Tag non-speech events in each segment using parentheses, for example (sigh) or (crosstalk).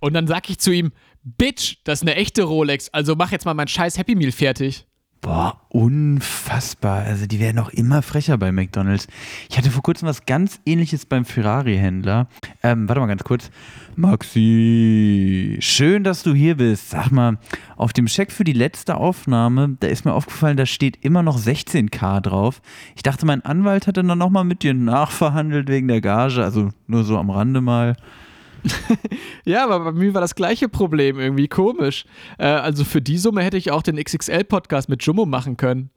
Und dann sag ich zu ihm, Bitch, das ist eine echte Rolex, also mach jetzt mal mein scheiß Happy Meal fertig. Boah, unfassbar. Also die werden auch immer frecher bei McDonalds. Ich hatte vor kurzem was ganz ähnliches beim Ferrari-Händler. Ähm, warte mal ganz kurz. Maxi, schön, dass du hier bist. Sag mal, auf dem Scheck für die letzte Aufnahme, da ist mir aufgefallen, da steht immer noch 16k drauf. Ich dachte, mein Anwalt hat dann nochmal mit dir nachverhandelt wegen der Gage. Also nur so am Rande mal. (laughs) ja, aber bei mir war das gleiche Problem irgendwie komisch. Äh, also für die Summe hätte ich auch den XXL-Podcast mit Jummo machen können.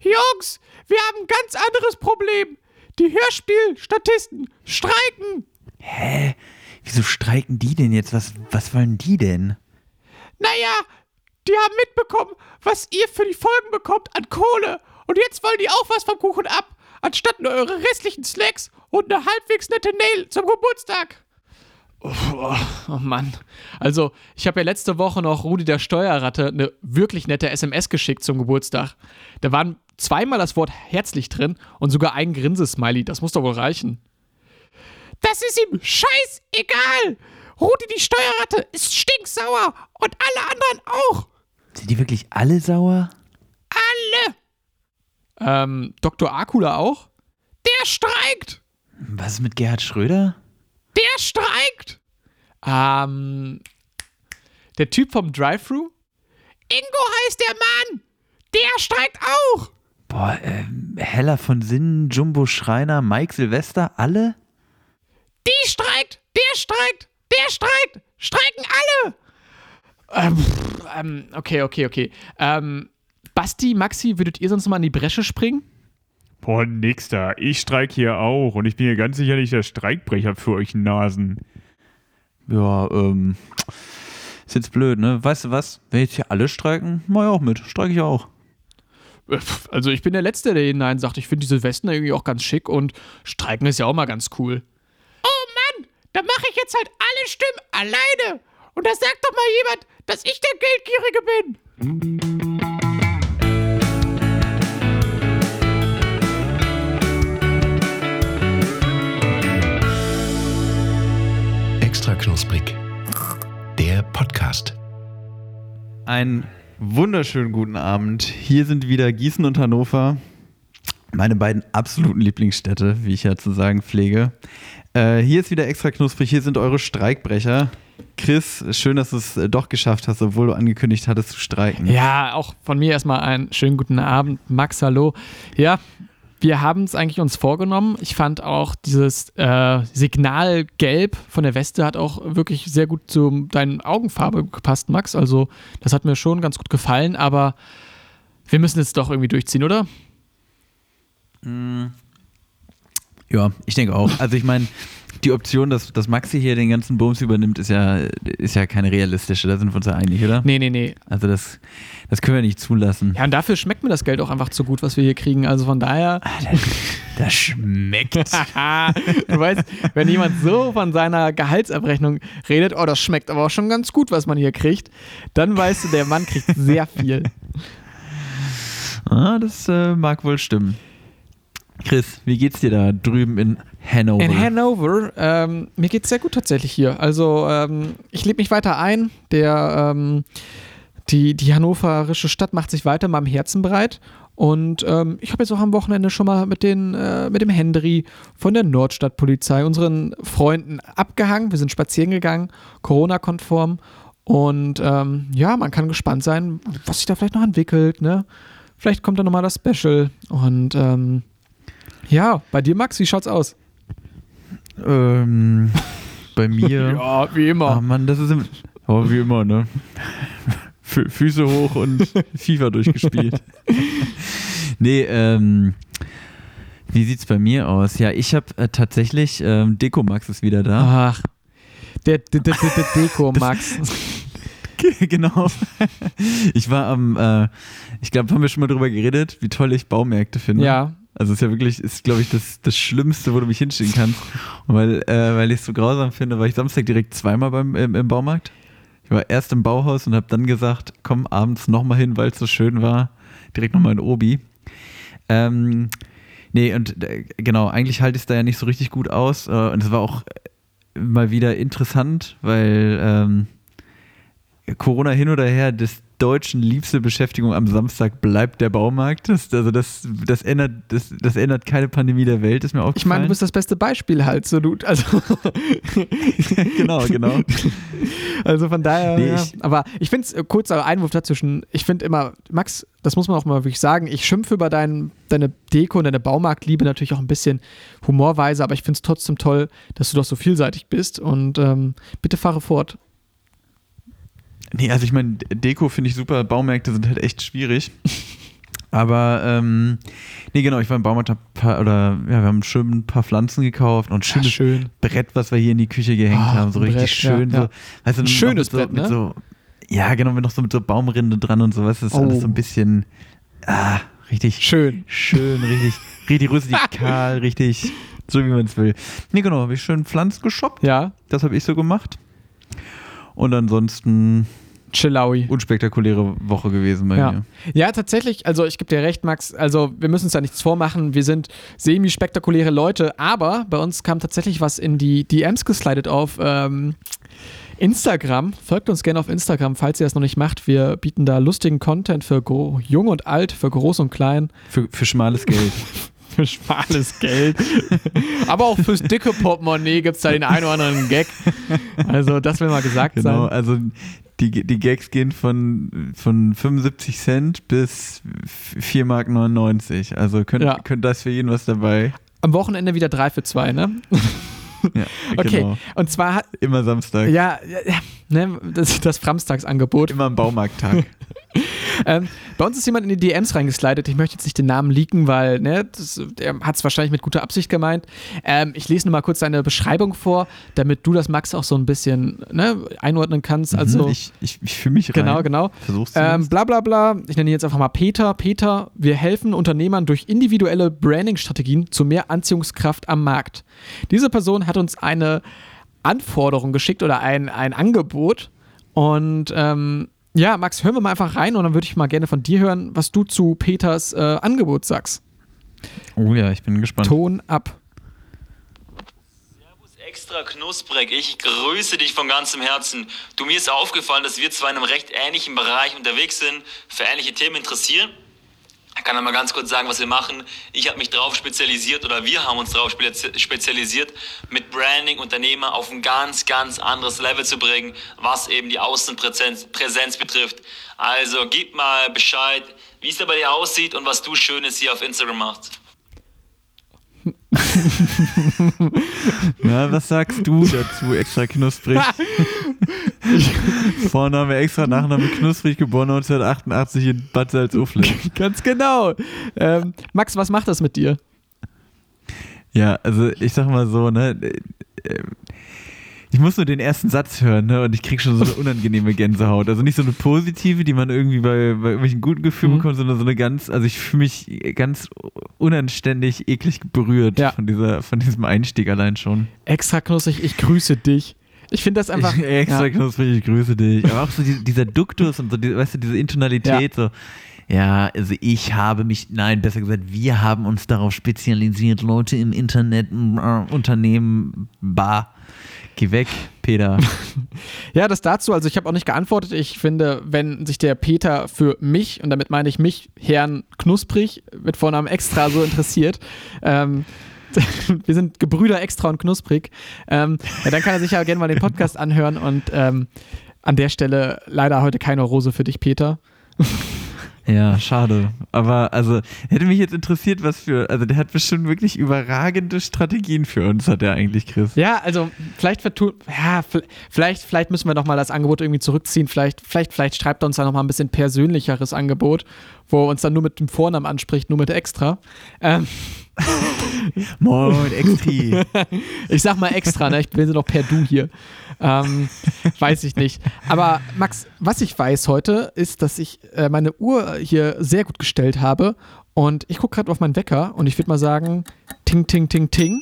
Jungs, wir haben ein ganz anderes Problem. Die Hörspielstatisten streiken. Hä? Wieso streiken die denn jetzt? Was, was wollen die denn? Naja, die haben mitbekommen, was ihr für die Folgen bekommt an Kohle. Und jetzt wollen die auch was vom Kuchen ab, anstatt nur eure restlichen Snacks und eine halbwegs nette Nail zum Geburtstag. Oh, oh, Mann. Also, ich habe ja letzte Woche noch Rudi der Steuerratte eine wirklich nette SMS geschickt zum Geburtstag. Da waren zweimal das Wort herzlich drin und sogar ein Grinsesmiley. Das muss doch wohl reichen. Das ist ihm scheißegal. Rudi die Steuerratte ist stinksauer und alle anderen auch. Sind die wirklich alle sauer? Alle. Ähm, Dr. Akula auch? Der streikt. Was ist mit Gerhard Schröder? Der streikt. Ähm, der Typ vom Drive-Thru? Ingo heißt der Mann. Der streikt auch. Boah, äh, Heller von Sinnen, Jumbo Schreiner, Mike Silvester, alle? Die streikt, der streikt, der streikt, streiken alle. Ähm, ähm, okay, okay, okay. Ähm, Basti, Maxi, würdet ihr sonst mal in die Bresche springen? Boah, nix da. Ich streik hier auch und ich bin hier ganz sicher nicht der Streikbrecher für euch Nasen. Ja, ähm, ist jetzt blöd, ne? Weißt du was? Wenn jetzt hier alle streiken, mach ich auch mit. Streike ich auch. Also ich bin der Letzte, der hinein sagt, ich finde diese Westen irgendwie auch ganz schick und streiken ist ja auch mal ganz cool. Oh Mann, da mache ich jetzt halt alle Stimmen alleine. Und da sagt doch mal jemand, dass ich der Geldgierige bin. Extra Podcast. Einen wunderschönen guten Abend. Hier sind wieder Gießen und Hannover. Meine beiden absoluten Lieblingsstädte, wie ich ja zu sagen pflege. Äh, hier ist wieder extra knusprig. Hier sind eure Streikbrecher. Chris, schön, dass du es äh, doch geschafft hast, obwohl du angekündigt hattest zu streiken. Ja, auch von mir erstmal einen schönen guten Abend. Max, hallo. Ja, wir haben es eigentlich uns vorgenommen. Ich fand auch dieses äh, Signal Gelb von der Weste hat auch wirklich sehr gut zu deinen Augenfarbe gepasst, Max. Also das hat mir schon ganz gut gefallen, aber wir müssen es doch irgendwie durchziehen, oder? Ja, ich denke auch. Also ich meine, die Option, dass, dass Maxi hier den ganzen Bums übernimmt, ist ja, ist ja keine realistische. Da sind wir uns ja einig, oder? Nee, nee, nee. Also das, das können wir nicht zulassen. Ja, und dafür schmeckt mir das Geld auch einfach zu gut, was wir hier kriegen. Also von daher. Das schmeckt. (laughs) du weißt, wenn jemand so von seiner Gehaltsabrechnung redet, oh, das schmeckt aber auch schon ganz gut, was man hier kriegt, dann weißt du, der Mann kriegt sehr viel. (laughs) Ah, das äh, mag wohl stimmen. Chris, wie geht's dir da drüben in Hanover? In Hanover, ähm, mir geht's sehr gut tatsächlich hier. Also ähm, ich lebe mich weiter ein. Der, ähm, die, die hannoverische Stadt macht sich weiter in meinem Herzen breit. Und ähm, ich habe jetzt auch am Wochenende schon mal mit, den, äh, mit dem Hendry von der Nordstadtpolizei, unseren Freunden, abgehangen. Wir sind spazieren gegangen, Corona-konform. Und ähm, ja, man kann gespannt sein, was sich da vielleicht noch entwickelt. Ne? Vielleicht kommt da nochmal das Special. Und ähm, ja, bei dir, Max, wie schaut's aus? Ähm, bei (laughs) mir. ja, wie immer. Ah, Mann, das ist im, oh, wie immer, ne? Fü Füße hoch und (laughs) FIFA durchgespielt. (laughs) nee, ähm, wie sieht's bei mir aus? Ja, ich habe äh, tatsächlich, ähm, Deko Max ist wieder da. Ach, der, der, der, der Deko Max. genau. Ich war am, äh, ich glaube, haben wir schon mal drüber geredet, wie toll ich Baumärkte finde. Ja. Also ist ja wirklich, ist glaube ich das, das Schlimmste, wo du mich hinschicken kannst. Und weil, äh, weil ich es so grausam finde, war ich Samstag direkt zweimal beim, im, im Baumarkt. Ich war erst im Bauhaus und habe dann gesagt, komm abends nochmal hin, weil es so schön war. Direkt nochmal in Obi. Ähm, nee, und äh, genau, eigentlich halte ich es da ja nicht so richtig gut aus. Äh, und es war auch mal wieder interessant, weil ähm, Corona hin oder her, des Deutschen liebste Beschäftigung am Samstag bleibt der Baumarkt. Das, also das, das, ändert, das, das ändert keine Pandemie der Welt, ist mir aufgefallen. Ich meine, du bist das beste Beispiel halt. So, du, also, (laughs) genau, genau. also von daher, Nee, ja. ich- aber ich finde es, kurzer Einwurf dazwischen, ich finde immer, Max, das muss man auch mal wirklich sagen, ich schimpfe über dein, deine Deko und deine Baumarktliebe natürlich auch ein bisschen humorweise, aber ich finde es trotzdem toll, dass du doch so vielseitig bist und ähm, bitte fahre fort. Nee, also ich meine, Deko finde ich super, Baumärkte sind halt echt schwierig. (laughs) Aber, ähm, nee, genau, ich war im Baumarkt, paar, oder ja, wir haben schön ein paar Pflanzen gekauft und ein schönes schön. Brett, was wir hier in die Küche gehängt Ah, haben, so richtig Brett, schön. ja, ja. So, weißt du, Ein schönes so, Brett, mit ne? so, Ja, genau, mit noch so mit so Baumrinde dran und sowas. Das ist alles Oh. so ein bisschen, ah, richtig Schön. schön, richtig, richtig rustikal, (laughs) richtig so, wie man es will. Nee, genau, habe ich schön Pflanz geshoppt. Ja, Das habe ich so gemacht. Und ansonsten Chillaui. unspektakuläre Woche gewesen bei Ja. mir. Ja, tatsächlich, also ich gebe dir recht, Max, also wir müssen uns da nichts vormachen, wir sind semi-spektakuläre Leute, aber bei uns kam tatsächlich was in die DMs geslidet auf ähm, Instagram. Folgt uns gerne auf Instagram, falls ihr das noch nicht macht. Wir bieten da lustigen Content für gro- jung und alt, für groß und klein, Für, für schmales Geld. (laughs) für schmales Geld. (laughs) aber auch fürs dicke Portemonnaie gibt es da den einen oder anderen Gag. Also das will mal gesagt genau, sein. also die, die Gags gehen von, von 75 Cent bis 4,99 Mark. Also könnt, Ja. könnt das für jeden was dabei. Am Wochenende wieder drei für zwei, ne? (laughs) Ja, (laughs) Okay, genau. und zwar hat, Immer Samstag. Ja, ja, ja ne, das, das Framstagsangebot. Immer am Baumarkttag. Ähm, bei uns ist jemand in die DMs reingeslidet. Ich möchte jetzt nicht den Namen leaken, weil ne, das, der hat es wahrscheinlich mit guter Absicht gemeint. Ähm, ich lese nur mal kurz seine Beschreibung vor, damit du das, Max, auch so ein bisschen ne, einordnen kannst. Also, Mhm, ich, ich, ich fühle mich rein. genau, genau. Versuch's Ähm, bla bla bla. Ich nenne ihn jetzt einfach mal Peter. Peter, wir helfen Unternehmern durch individuelle Branding-Strategien zu mehr Anziehungskraft am Markt. Diese Person hat uns eine Anforderung geschickt oder ein, ein Angebot. Und ähm, ja, Max, hören wir mal einfach rein und dann würde ich mal gerne von dir hören, was du zu Peters äh, Angebot sagst. oh ja, ich bin gespannt. Ton ab. Extra knusprig, ich grüße dich von ganzem Herzen. Du, mir ist aufgefallen, dass wir zwar in einem recht ähnlichen Bereich unterwegs sind, für ähnliche Themen interessieren. Ich kann einmal ganz kurz sagen, was wir machen. Ich habe mich darauf spezialisiert oder wir haben uns darauf spezi- spezialisiert, mit Branding Unternehmer auf ein ganz, ganz anderes Level zu bringen, was eben die Außenpräsenz Präsenz betrifft. Also gib mal Bescheid, wie es da bei dir aussieht und was du Schönes hier auf Instagram machst. (laughs) Na, was sagst du dazu, extra knusprig? (laughs) Vorname extra, Nachname knusprig, geboren 1988 in Bad Salzuflen. Ganz genau. Ähm, Max, was macht das mit dir? Ja, also ich sag mal so, ne, äh, ich muss nur den ersten Satz hören, ne, und ich krieg schon so eine (laughs) unangenehme Gänsehaut. Also nicht so eine positive, die man irgendwie bei, bei irgendwelchen guten Gefühlen Mhm. bekommt, sondern so eine ganz, also ich fühle mich ganz unanständig, eklig berührt Ja. von dieser, von diesem Einstieg allein schon. Extra knusprig, ich grüße dich. Ich finde das einfach. ich, (laughs) extra ja. knusprig, ich grüße dich. Aber auch so die, dieser Duktus und so, die, weißt du, diese Intonalität, so. Ja, also ich habe mich, nein, besser gesagt, wir haben uns darauf spezialisiert, Leute im Internet, äh, Unternehmen, bar. Geh weg, Peter. (laughs) Ja, das dazu. Also ich habe auch nicht geantwortet. Ich finde, wenn sich der Peter für mich, und damit meine ich mich, Herrn Knusprig, mit Vornamen extra so interessiert, (laughs) ähm, (laughs) wir sind Gebrüder extra und knusprig, ähm, ja, dann kann er sich ja gerne mal den Podcast anhören und ähm, an der Stelle leider heute keine Rose für dich, Peter. Ja, schade. Aber also hätte mich jetzt interessiert, was für, also der hat bestimmt wirklich überragende Strategien für uns, hat er eigentlich, Chris. Ja, also vielleicht vertu ja, vielleicht, vielleicht müssen wir noch mal das Angebot irgendwie zurückziehen. Vielleicht, vielleicht, vielleicht schreibt er uns da noch mal ein bisschen persönlicheres Angebot, wo er uns dann nur mit dem Vornamen anspricht, nur mit extra. Ähm, Moin, Extri. (laughs) ich sag mal extra, ne? Ich bin noch per Du hier. Ähm, weiß ich nicht. Aber Max, was ich weiß heute, ist, dass ich äh, meine Uhr hier sehr gut gestellt habe. Und ich gucke gerade auf meinen Wecker und ich würde mal sagen, ting, ting, ting, ting.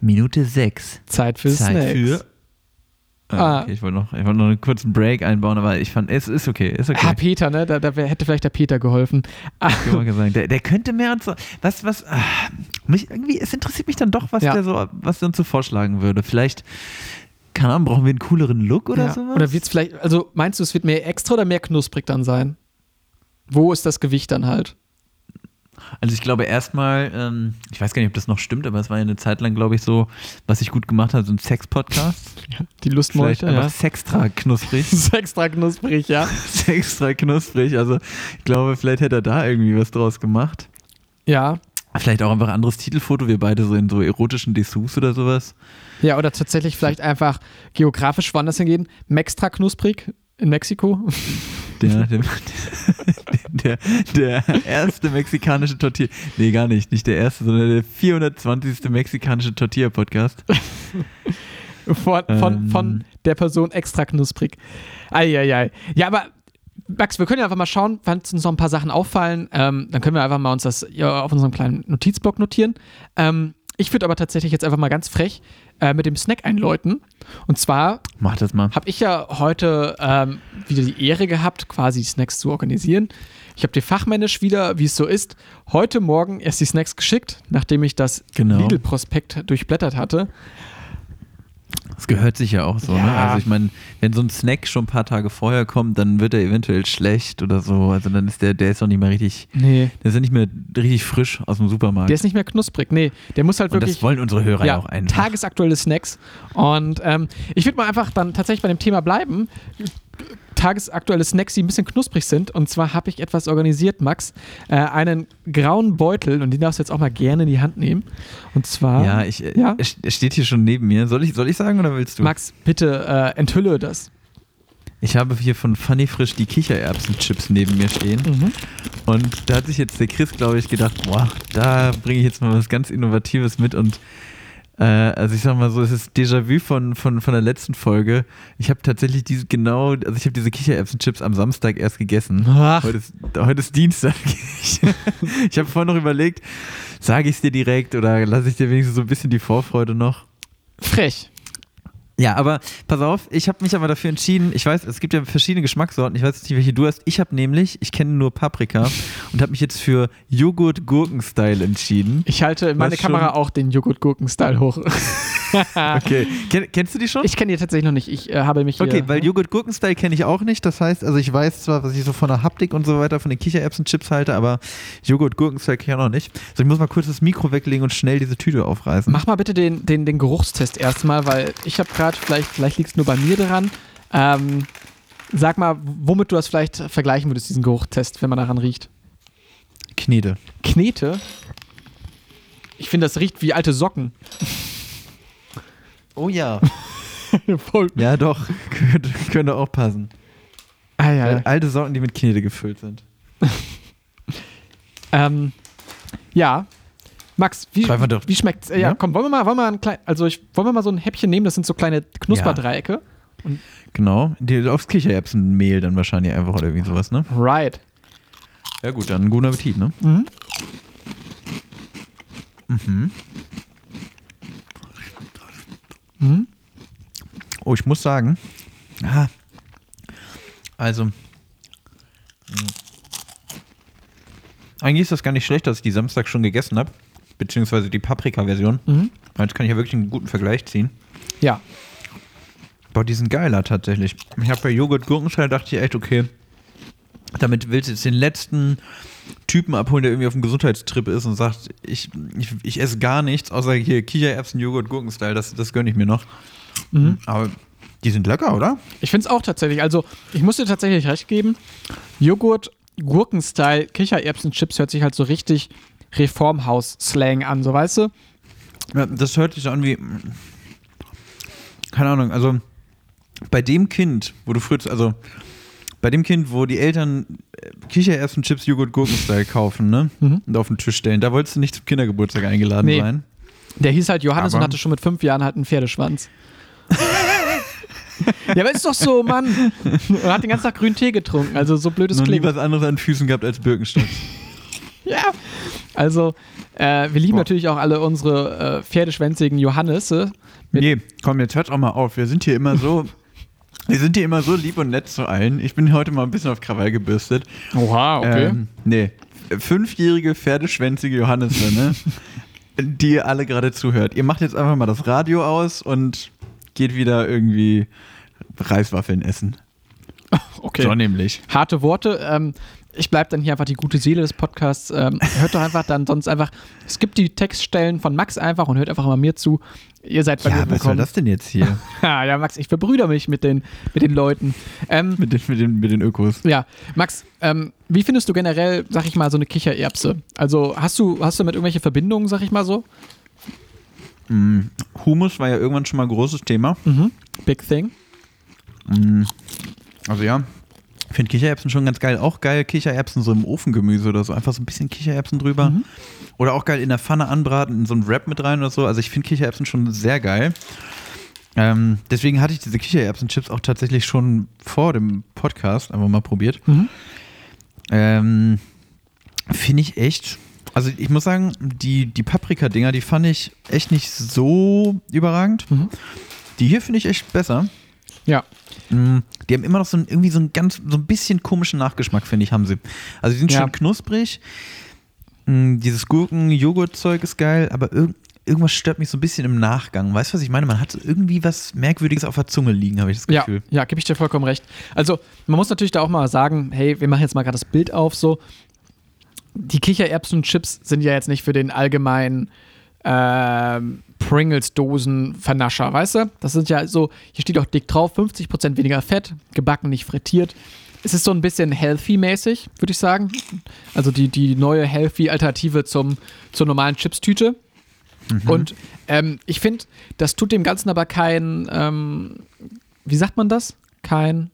Minute 6. Zeit für Zeit Snacks. für Ah. Okay, ich wollte noch, ich wollte noch einen kurzen Break einbauen, aber ich fand, es ist okay, ist Ah, okay. Peter, ne? Da, da hätte vielleicht der Peter geholfen. Ah, der, der könnte mehr und so. Was, was, ah, mich irgendwie, es interessiert mich dann doch, was Ja. der so, was der uns so vorschlagen würde. Vielleicht, keine Ahnung, brauchen wir einen cooleren Look oder ja. sowas? Oder wird es vielleicht, also meinst du, es wird mehr extra oder mehr knusprig dann sein? Wo ist das Gewicht dann halt? Also ich glaube erstmal, ähm, ich weiß gar nicht, ob das noch stimmt, aber es war ja eine Zeit lang, glaube ich, so, was ich gut gemacht habe, so ein Sex-Podcast. Die Vielleicht Lustmeute, einfach ja. sextra knusprig. (laughs) Das ist extra knusprig, ja. (laughs) sextra knusprig. Also ich glaube, vielleicht hätte er da irgendwie was draus gemacht. Ja. Vielleicht auch einfach ein anderes Titelfoto, wir beide so in so erotischen Dessous oder sowas. Ja, oder tatsächlich vielleicht einfach geografisch woanders hingehen. Mextra knusprig in Mexiko. (laughs) Der, der, der, der erste mexikanische Tortilla. Nee, gar nicht. Nicht der erste, sondern der 420. mexikanische Tortilla-Podcast. Von, von, Ähm. von der Person extra knusprig. Eieiei. Ja, aber Max, wir können ja einfach mal schauen, wann uns noch ein paar Sachen auffallen. Ähm, dann können wir einfach mal uns das auf unserem kleinen Notizblock notieren. Ähm, ich würde aber tatsächlich jetzt einfach mal ganz frech äh, mit dem Snack einläuten. Und zwar Mach das mal. habe ich ja heute ähm, wieder die Ehre gehabt, quasi die Snacks zu organisieren. Ich habe dir fachmännisch wieder, wie es so ist, heute Morgen erst die Snacks geschickt, nachdem ich das Genau. Lidl-Prospekt durchblättert hatte. Das gehört sich ja auch so, ne? Ja. Also ich meine, wenn so ein Snack schon ein paar Tage vorher kommt, dann wird er eventuell schlecht oder so. Also dann ist der, der ist doch nicht mehr richtig, Nee. der ist ja nicht mehr richtig frisch aus dem Supermarkt. Der ist nicht mehr knusprig. Nee, der muss halt Und wirklich. das wollen unsere Hörer ja, ja, auch einfach. tagesaktuelle Snacks. Und ähm, ich würde mal einfach dann tatsächlich bei dem Thema bleiben. Tagesaktuelle Snacks, die ein bisschen knusprig sind. Und zwar habe ich etwas organisiert, Max. Äh, einen grauen Beutel und den darfst du jetzt auch mal gerne in die Hand nehmen. Und zwar, ja, ich, äh, Ja. Es, steht hier schon neben mir. Soll ich, soll ich sagen oder willst du? Max, bitte äh, enthülle das. Ich habe hier von Funny Frisch die Kichererbsenchips neben mir stehen. Mhm. Und da hat sich jetzt der Chris, glaube ich, gedacht, boah, da bringe ich jetzt mal was ganz Innovatives mit und also ich sag mal so, es ist Déjà-vu von, von, von der letzten Folge. Ich habe tatsächlich diese genau, also ich habe diese Kichererbsenchips am Samstag erst gegessen. Ach. Heute ist, heute ist Dienstag. Ich, (laughs) ich habe vorhin noch überlegt, sage ich es dir direkt oder lasse ich dir wenigstens so ein bisschen die Vorfreude noch? Frech. Ja, aber pass auf, ich habe mich aber dafür entschieden, ich weiß, es gibt ja verschiedene Geschmackssorten, ich weiß nicht, welche du hast. Ich habe nämlich, ich kenne nur Paprika und habe mich jetzt für Joghurt-Gurken-Style entschieden. Ich halte meine Kamera schon- auch den Joghurt-Gurken-Style hoch. (laughs) Okay, Ken, kennst du die schon? Ich kenne die tatsächlich noch nicht. Ich äh, habe mich Okay, hier, weil Joghurt-Gurken-Style kenne ich auch nicht. Das heißt, also ich weiß zwar, was ich so von der Haptik und so weiter von den Kichererbsen-Chips halte, aber Joghurt-Gurken-Style kenne ich auch noch nicht. So, ich muss mal kurz das Mikro weglegen und schnell diese Tüte aufreißen. Mach mal bitte den, den, den Geruchstest erstmal, weil ich habe gerade, vielleicht, vielleicht liegt es nur bei mir dran. Ähm, sag mal, womit du das vielleicht vergleichen würdest, diesen Geruchstest, wenn man daran riecht. Knete. Knete? Ich finde, das riecht wie alte Socken. Oh ja. (laughs) Ja, doch. könnte, könnte auch passen. Ah, ja. Alte Socken, die mit Knete gefüllt sind. (laughs) Ähm, ja. Max, wie, wie schmeckt's? Äh, ja, Ja? komm, wollen wir mal, wollen wir mal ein klein, also ich, wollen wir mal so ein Häppchen nehmen? Das sind so kleine Knusperdreiecke. Genau. Die, aufs Kichererbsenmehl dann wahrscheinlich einfach oder irgendwie sowas, ne? Right. Ja gut, dann guten Appetit, ne? Mhm. Mhm. Oh, ich muss sagen, ah, also, mh. eigentlich ist das gar nicht schlecht, dass ich die Samstag schon gegessen habe, beziehungsweise die Paprika-Version. Mhm. Jetzt kann ich ja wirklich einen guten Vergleich ziehen. Ja. Boah, die sind geiler tatsächlich. Ich habe bei Joghurt Gurkenstyle dachte ich echt, okay, damit willst du jetzt den letzten Typen abholen, der irgendwie auf dem Gesundheitstrip ist und sagt, ich, ich, ich esse gar nichts, außer hier Kichererbsen, Joghurt Gurkenstyle, das, das gönne ich mir noch. Aber die sind lecker, oder? Ich finde es auch tatsächlich. Also, ich muss dir tatsächlich recht geben. Joghurt, Gurkenstyle, Kichererbsen-Chips hört sich halt so richtig Reformhaus-Slang an, so weißt du? Ja, das hört sich so an wie, keine Ahnung, also bei dem Kind, wo du früher, also bei dem Kind, wo die Eltern äh, Kichererbsen, Chips, Joghurt, Gurkenstyle kaufen, ne? Mhm. Und auf den Tisch stellen, da wolltest du nicht zum Kindergeburtstag eingeladen Nee. sein. Der hieß halt Johannes Aber- und hatte schon mit fünf Jahren halt einen Pferdeschwanz. (laughs) ja, aber ist doch so, Mann. Und hat den ganzen Tag grünen Tee getrunken. Also so blöd es Noch nie klingt. was anderes an Füßen gehabt als Birkenstock. (laughs) (laughs) Ja. Also, äh, wir lieben natürlich auch alle unsere äh, pferdeschwänzigen Johannisse. Nee, komm, jetzt hört auch mal auf. Wir sind hier immer so. (laughs) Wir sind hier immer so lieb und nett zu allen. Ich bin heute mal ein bisschen auf Krawall gebürstet. Oha, Ähm, nee. Fünfjährige, pferdeschwänzige Johannisse, ne? (laughs) die ihr alle gerade zuhört. Ihr macht jetzt einfach mal das Radio aus und geht wieder irgendwie Reiswaffeln essen. okay. So nämlich. harte Worte. Ähm, ich bleibe dann hier einfach die gute Seele des Podcasts. Ähm, hört doch einfach dann sonst einfach, es gibt die Textstellen von Max einfach und hört einfach mal mir zu. Ihr seid bei Ja, was soll das denn jetzt hier (laughs) Ja, ja, Max, ich verbrüder mich mit den, mit den Leuten. Ähm, mit den, mit den, mit den Ökos? ja, Max, ähm, wie findest du generell, sag ich mal, so eine Kichererbse? Also hast du, hast du damit irgendwelche Verbindungen, sag ich mal so? Mm, Humus war ja irgendwann schon mal ein großes Thema. Big Thing. Also ja, finde Kichererbsen schon ganz geil. Auch geil Kichererbsen so im Ofengemüse oder so. Einfach so ein bisschen Kichererbsen drüber. Oder auch geil in der Pfanne anbraten, in so einen Wrap mit rein oder so. Also ich finde Kichererbsen schon sehr geil. Ähm, deswegen hatte ich diese Kichererbsen-Chips auch tatsächlich schon vor dem Podcast einfach mal probiert. Ähm, finde ich echt. Also ich muss sagen, die, die Paprika-Dinger, die fand ich echt nicht so überragend. Die hier finde ich echt besser. Ja. Mm, Die haben immer noch so ein, irgendwie so ein ganz, so ein bisschen komischen Nachgeschmack, finde ich, haben sie. Also die sind Ja. schön knusprig. Mm, Dieses Gurken-Joghurt-Zeug ist geil, aber irg irgendwas stört mich so ein bisschen im Nachgang. Weißt du, was ich meine? Man hat irgendwie was Merkwürdiges auf der Zunge liegen, habe ich das Ja, Gefühl. ja, gebe ich dir vollkommen recht. Also, man muss natürlich da auch mal sagen, hey, wir machen jetzt mal gerade das Bild auf, so. Die Kichererbsen-Chips sind ja jetzt nicht für den allgemeinen ähm, Pringles-Dosen-Vernascher, weißt du? Das sind ja so, hier steht auch dick drauf, 50% weniger Fett, gebacken, nicht frittiert. Es ist so ein bisschen healthy-mäßig, würde ich sagen. Also die, die neue healthy-Alternative zum, zur normalen Chips-Tüte. Und ähm, ich finde, das tut dem Ganzen aber kein, ähm, wie sagt man das? Kein,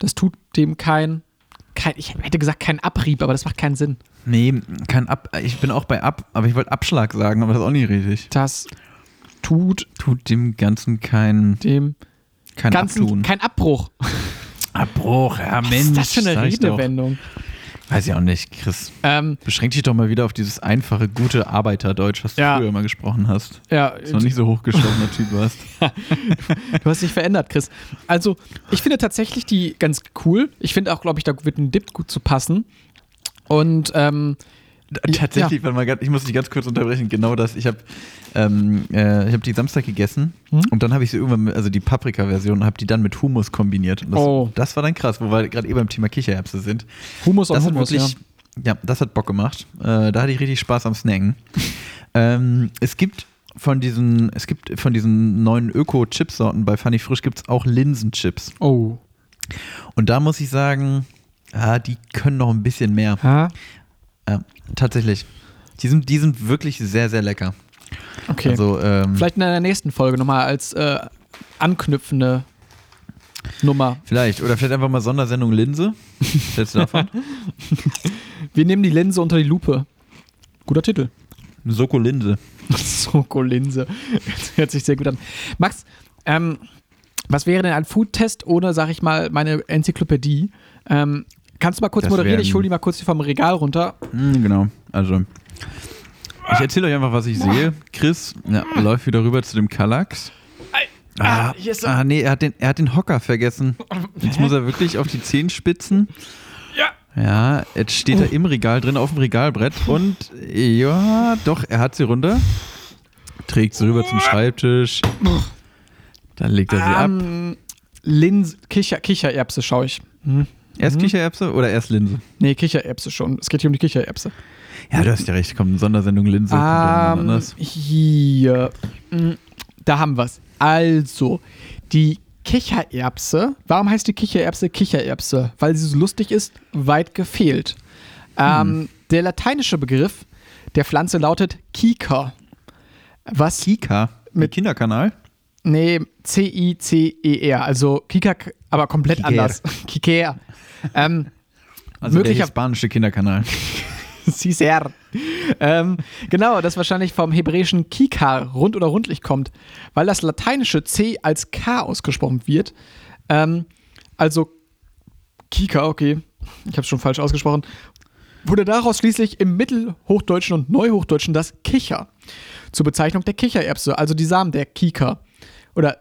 das tut dem kein, kein, ich hätte gesagt kein Abrieb, aber das macht keinen Sinn. Nee, kein Ab. Ich bin auch bei Ab, aber ich wollte Abschlag sagen, aber das ist auch nicht richtig. Das tut Tut dem Ganzen kein, dem kein Ganzen Abtun. kein Abbruch. Abbruch, ja, Was Mensch. ist das für eine ich doch. Weiß ich auch nicht, Chris. Ähm, Beschränk dich doch mal wieder auf dieses einfache, gute Arbeiterdeutsch, was du Ja. früher mal gesprochen hast. ja, Dass du noch nicht so hochgestochener (laughs) Typ warst. Du hast dich verändert, Chris. Also, ich finde tatsächlich die ganz cool. Ich finde auch, glaube ich, da wird ein Dip gut zu passen. Und ähm, Tatsächlich, warte mal, ich muss dich ganz kurz unterbrechen. Genau das. Ich habe ähm, äh, ich hab die Samstag gegessen Hm? und dann habe ich sie irgendwann, mit, also die Paprika-Version, habe die dann mit Hummus kombiniert. Das, Oh. das war dann krass, wo wir gerade eben beim Thema Kichererbse sind. Hummus Das und Hummus, wirklich, ja. das hat Bock gemacht. Äh, da hatte ich richtig Spaß am Snacken. ähm, es gibt von diesen, es gibt von diesen neuen Öko-Chips-Sorten bei Funny Frisch gibt es auch Linsenchips. ja. Oh. Und da muss ich sagen, ah, die können noch ein bisschen mehr. Ha? Ja, tatsächlich. Die sind, die sind wirklich sehr, sehr lecker. Okay. Also, ähm, Vielleicht in der nächsten Folge nochmal als äh, anknüpfende Nummer. vielleicht. Oder vielleicht einfach mal Sondersendung Linse. Jetzt davon. (laughs) Wir nehmen die Linse unter die Lupe. Guter Titel. Soko Linse. (laughs) Soko-Linse. Hört sich sehr gut an. Max, ähm, was wäre denn ein Food-Test ohne, sag ich mal, meine Enzyklopädie? Ähm, kannst du mal kurz Das moderieren? wären- Ich hole die mal kurz hier vom Regal runter. Hm, genau. Also, ich erzähle euch einfach, was ich sehe. Chris ja, läuft wieder rüber zu dem Kallax. Ah, hier ist so- ah, nee, er hat, den, er hat den Hocker vergessen. Jetzt muss er wirklich auf die Zehenspitzen. Ja. Ja, jetzt steht er im Regal drin, auf dem Regalbrett. Und ja, doch, er hat sie runter. Trägt sie rüber zum Schreibtisch. Dann legt er sie ab. Ähm, Linse, Kicher, Kichererbse schaue ich. Hm. Erst Kichererbse oder erst Linse? Nee, Kichererbse schon. Es geht hier um die Kichererbse. Ja, du hast ja recht. Kommt eine Sondersendung Linse. irgendwann Ähm, hier. Mm, Da haben wir es. Also, die Kichererbse. Warum heißt die Kichererbse Kichererbse? Weil sie so lustig ist, weit gefehlt. Ähm, der lateinische Begriff der Pflanze lautet Kika. Was? Kika. Mit Kinderkanal? Nee, C-I-C-E-R. Also Kika, aber komplett Kiker. anders. (laughs) Kiker. Ähm, Also der hispanische Kinderkanal. (laughs) Caesar. ähm, genau, das wahrscheinlich vom hebräischen Kikar, rund oder rundlich kommt, weil das lateinische C als K ausgesprochen wird. Ähm, also Kika, okay, ich habe es schon falsch ausgesprochen. wurde daraus schließlich im Mittelhochdeutschen und Neuhochdeutschen das Kicher zur Bezeichnung der Kichererbse, also die Samen der Kika. Oder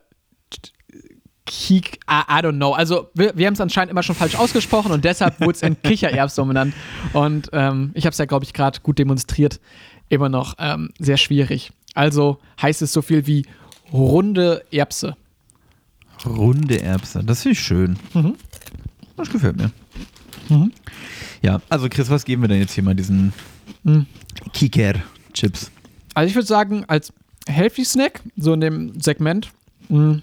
Kik, I, I don't know. Also wir, wir haben es anscheinend immer schon falsch ausgesprochen und deshalb wurde es in (laughs) Kichererbse umbenannt. Und ähm, ich habe es ja, glaube ich, gerade gut demonstriert. Immer noch ähm, sehr schwierig. Also heißt es so viel wie runde Erbse. Runde Erbse. Das finde ich schön. Das gefällt mir. Ja, also Chris, was geben wir denn jetzt hier mal diesen Kiker-Chips? Also ich würde sagen, als Healthy Snack, so in dem Segment, mh,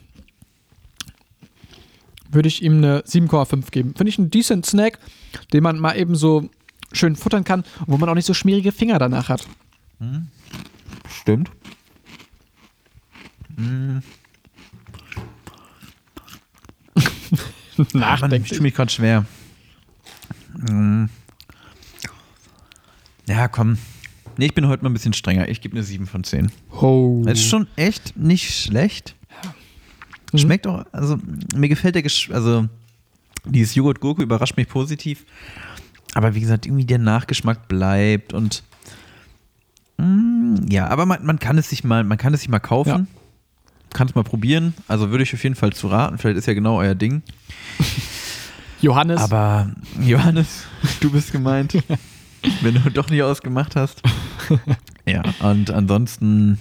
würde ich ihm eine 7,5 geben. Finde ich einen decent Snack, den man mal eben so schön futtern kann, wo man auch nicht so schmierige Finger danach hat. Stimmt. (laughs) Nachdenklich. Ich mich gerade schwer. Mm. Ja, komm. Nee, ich bin heute mal ein bisschen strenger. Ich gebe eine 7 von 10. Oh. Es ist schon echt nicht schlecht. Schmeckt auch, also mir gefällt der Gesch also dieses Joghurt Gurke überrascht mich positiv. Aber wie gesagt, irgendwie der Nachgeschmack bleibt und mm, ja, aber man, man kann es sich mal, man kann es sich mal kaufen. Ja. Kann es mal probieren. Also würde ich auf jeden Fall zu raten. Vielleicht ist ja genau euer Ding. Johannes. Aber Johannes, (laughs) du bist gemeint, (laughs) wenn du doch nicht ausgemacht hast. (laughs) Ja, und ansonsten,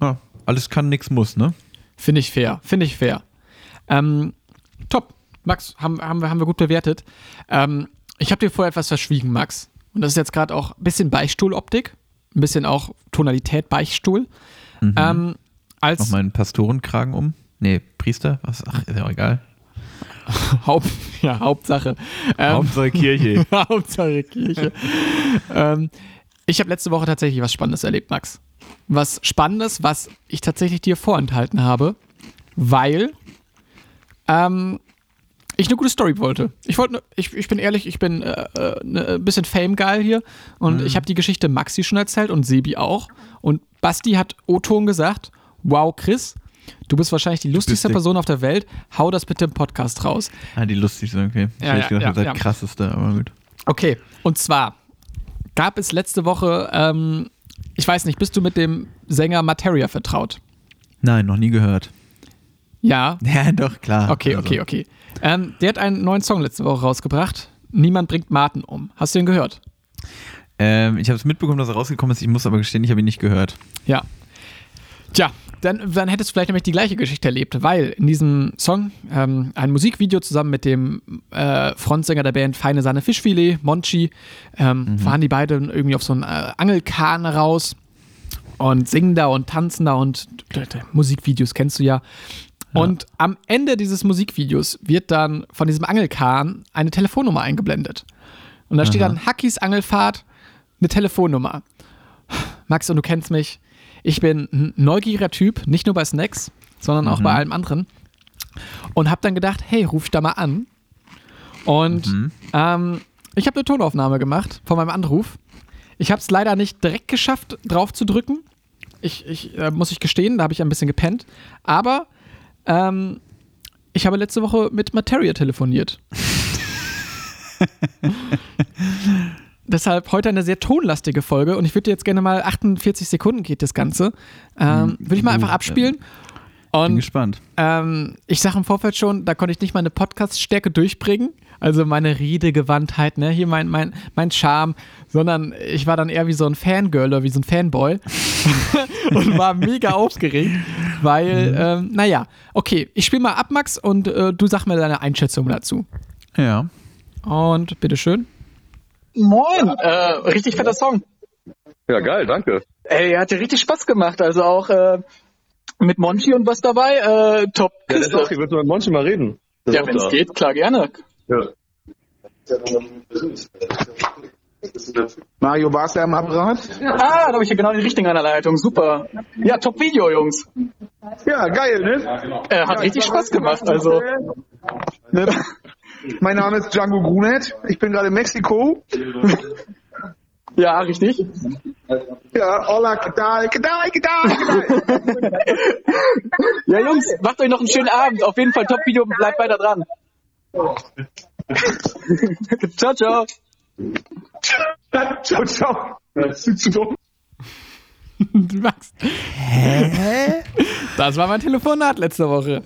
ja, alles kann, nix muss, ne? Finde ich fair. Finde ich fair. Ähm, top. Max, haben, haben, wir, haben wir gut bewertet. Ähm, ich habe dir vorher etwas verschwiegen, Max. Und das ist jetzt gerade auch ein bisschen Beichtstuhloptik. Ein bisschen auch Tonalität Beichtstuhl. Ähm, als Noch meinen Pastorenkragen um. Nee, Priester? Was? Ach, ist ja auch egal. (laughs) Haupt, ja, Hauptsache. Ähm, Hauptsache Kirche. (laughs) Hauptsache Kirche. ähm, ich habe letzte Woche tatsächlich was Spannendes erlebt, Max. Was Spannendes, was ich tatsächlich dir vorenthalten habe, weil ähm, ich eine gute Story wollte. Ich wollte, ich, ich bin ehrlich, ich bin äh, äh, ne, ein bisschen Fame-geil hier und ich habe die Geschichte Maxi schon erzählt und Sebi auch. Und Basti hat O-Ton gesagt: Wow, Chris, du bist wahrscheinlich die lustigste Person auf der Welt. Hau das bitte im Podcast raus. Ah, die lustig sind, okay. Ich Ja, hätte ja, gedacht, ja, seid ja. krasseste, aber gut. Okay, und zwar gab es letzte Woche, ähm, ich weiß nicht, bist du mit dem Sänger Materia vertraut? Nein, noch nie gehört. Ja. (laughs) Ja, doch, klar. Okay, Also, okay, okay. Ähm, der hat einen neuen Song letzte Woche rausgebracht. Niemand bringt Martin um. Hast du ihn gehört? Ähm, ich habe es mitbekommen, dass er rausgekommen ist. Ich muss aber gestehen, ich habe ihn nicht gehört. Ja. Tja, dann, dann hättest du vielleicht nämlich die gleiche Geschichte erlebt, weil in diesem Song ähm, ein Musikvideo zusammen mit dem äh, Frontsänger der Band Feine Sahne Fischfilet, Monchi, ähm, fahren die beiden irgendwie auf so einen äh, Angelkahn raus und singen da und tanzen da und Musikvideos kennst du ja. Und am Ende dieses Musikvideos wird dann von diesem Angelkahn eine Telefonnummer eingeblendet. Und da steht dann Hackis Angelfahrt, eine Telefonnummer. Max, und du kennst mich. Ich bin ein neugieriger Typ, nicht nur bei Snacks, sondern auch bei allem anderen. Und habe dann gedacht, hey, ruf ich da mal an. Und ähm, ich habe eine Tonaufnahme gemacht von meinem Anruf. Ich habe es leider nicht direkt geschafft, drauf zu drücken. Ich, ich äh, muss ich gestehen, da habe ich ein bisschen gepennt. Aber ähm, ich habe letzte Woche mit Materia telefoniert. (laughs) Deshalb heute eine sehr tonlastige Folge und ich würde jetzt gerne mal 48 Sekunden geht das Ganze. Ähm, würde ich mal einfach abspielen. Bin Und gespannt. ähm, ich sage im Vorfeld schon, da konnte ich nicht meine Podcast-Stärke durchbringen, also meine Redegewandtheit, ne, hier mein, mein, mein Charme, sondern ich war dann eher wie so ein Fangirl oder wie so ein Fanboy (laughs) und war mega (laughs) aufgeregt, weil, ähm, naja, okay, ich spiele mal ab, Max, und äh, du sag mir deine Einschätzung dazu. Ja. Und bitteschön. Moin, äh, richtig fetter Song. Ja, geil, danke. Ey, hat dir richtig Spaß gemacht. Also auch äh, mit Monchi und was dabei. Äh, top. Ja, das auch, ich würde mit Monchi mal reden. Das Ja, wenn es geht, klar, gerne. Ja. Mario, warst du am Apparat? Ah, da habe ich ja genau den richtigen an der Leitung. Super. Ja, top Video, Jungs. Ja, geil, ne? Äh, hat richtig Spaß gemacht. Also, Ne? (laughs) Mein Name ist Django Grunet. Ich bin gerade in Mexiko. ja, richtig. Ja, hola, ¿qué tal? ¿Qué tal? ¿Qué tal? ¿Qué tal? Ja, Jungs, macht euch noch einen schönen Abend. Auf jeden Fall top Video. Bleibt weiter dran. ciao, ciao. ciao, ciao. Das ist zu dumm. Max. Hä? Das war mein Telefonat letzte Woche.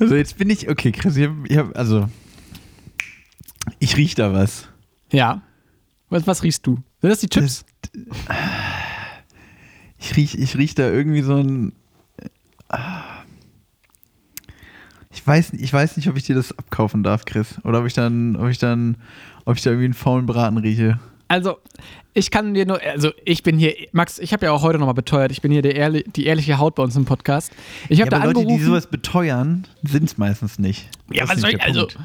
Also jetzt bin ich, okay, Chris, ich hab, ich hab, also, ich riech da was. Ja. Was, was riechst du? Sind das die Chips? Ich riech, ich riech da irgendwie so ein, ich weiß, ich weiß nicht, ob ich dir das abkaufen darf, Chris. Oder ob ich dann, ob ich dann, ob ich da irgendwie einen faulen Braten rieche. Also, ich kann dir nur, also ich bin hier, Max, ich habe ja auch heute nochmal beteuert, ich bin hier der ehrli die ehrliche Haut bei uns im Podcast. Ich habe ja, da aber. Leute, die sowas beteuern, sind es meistens nicht. Ja, Das was soll ich, also, Punkt.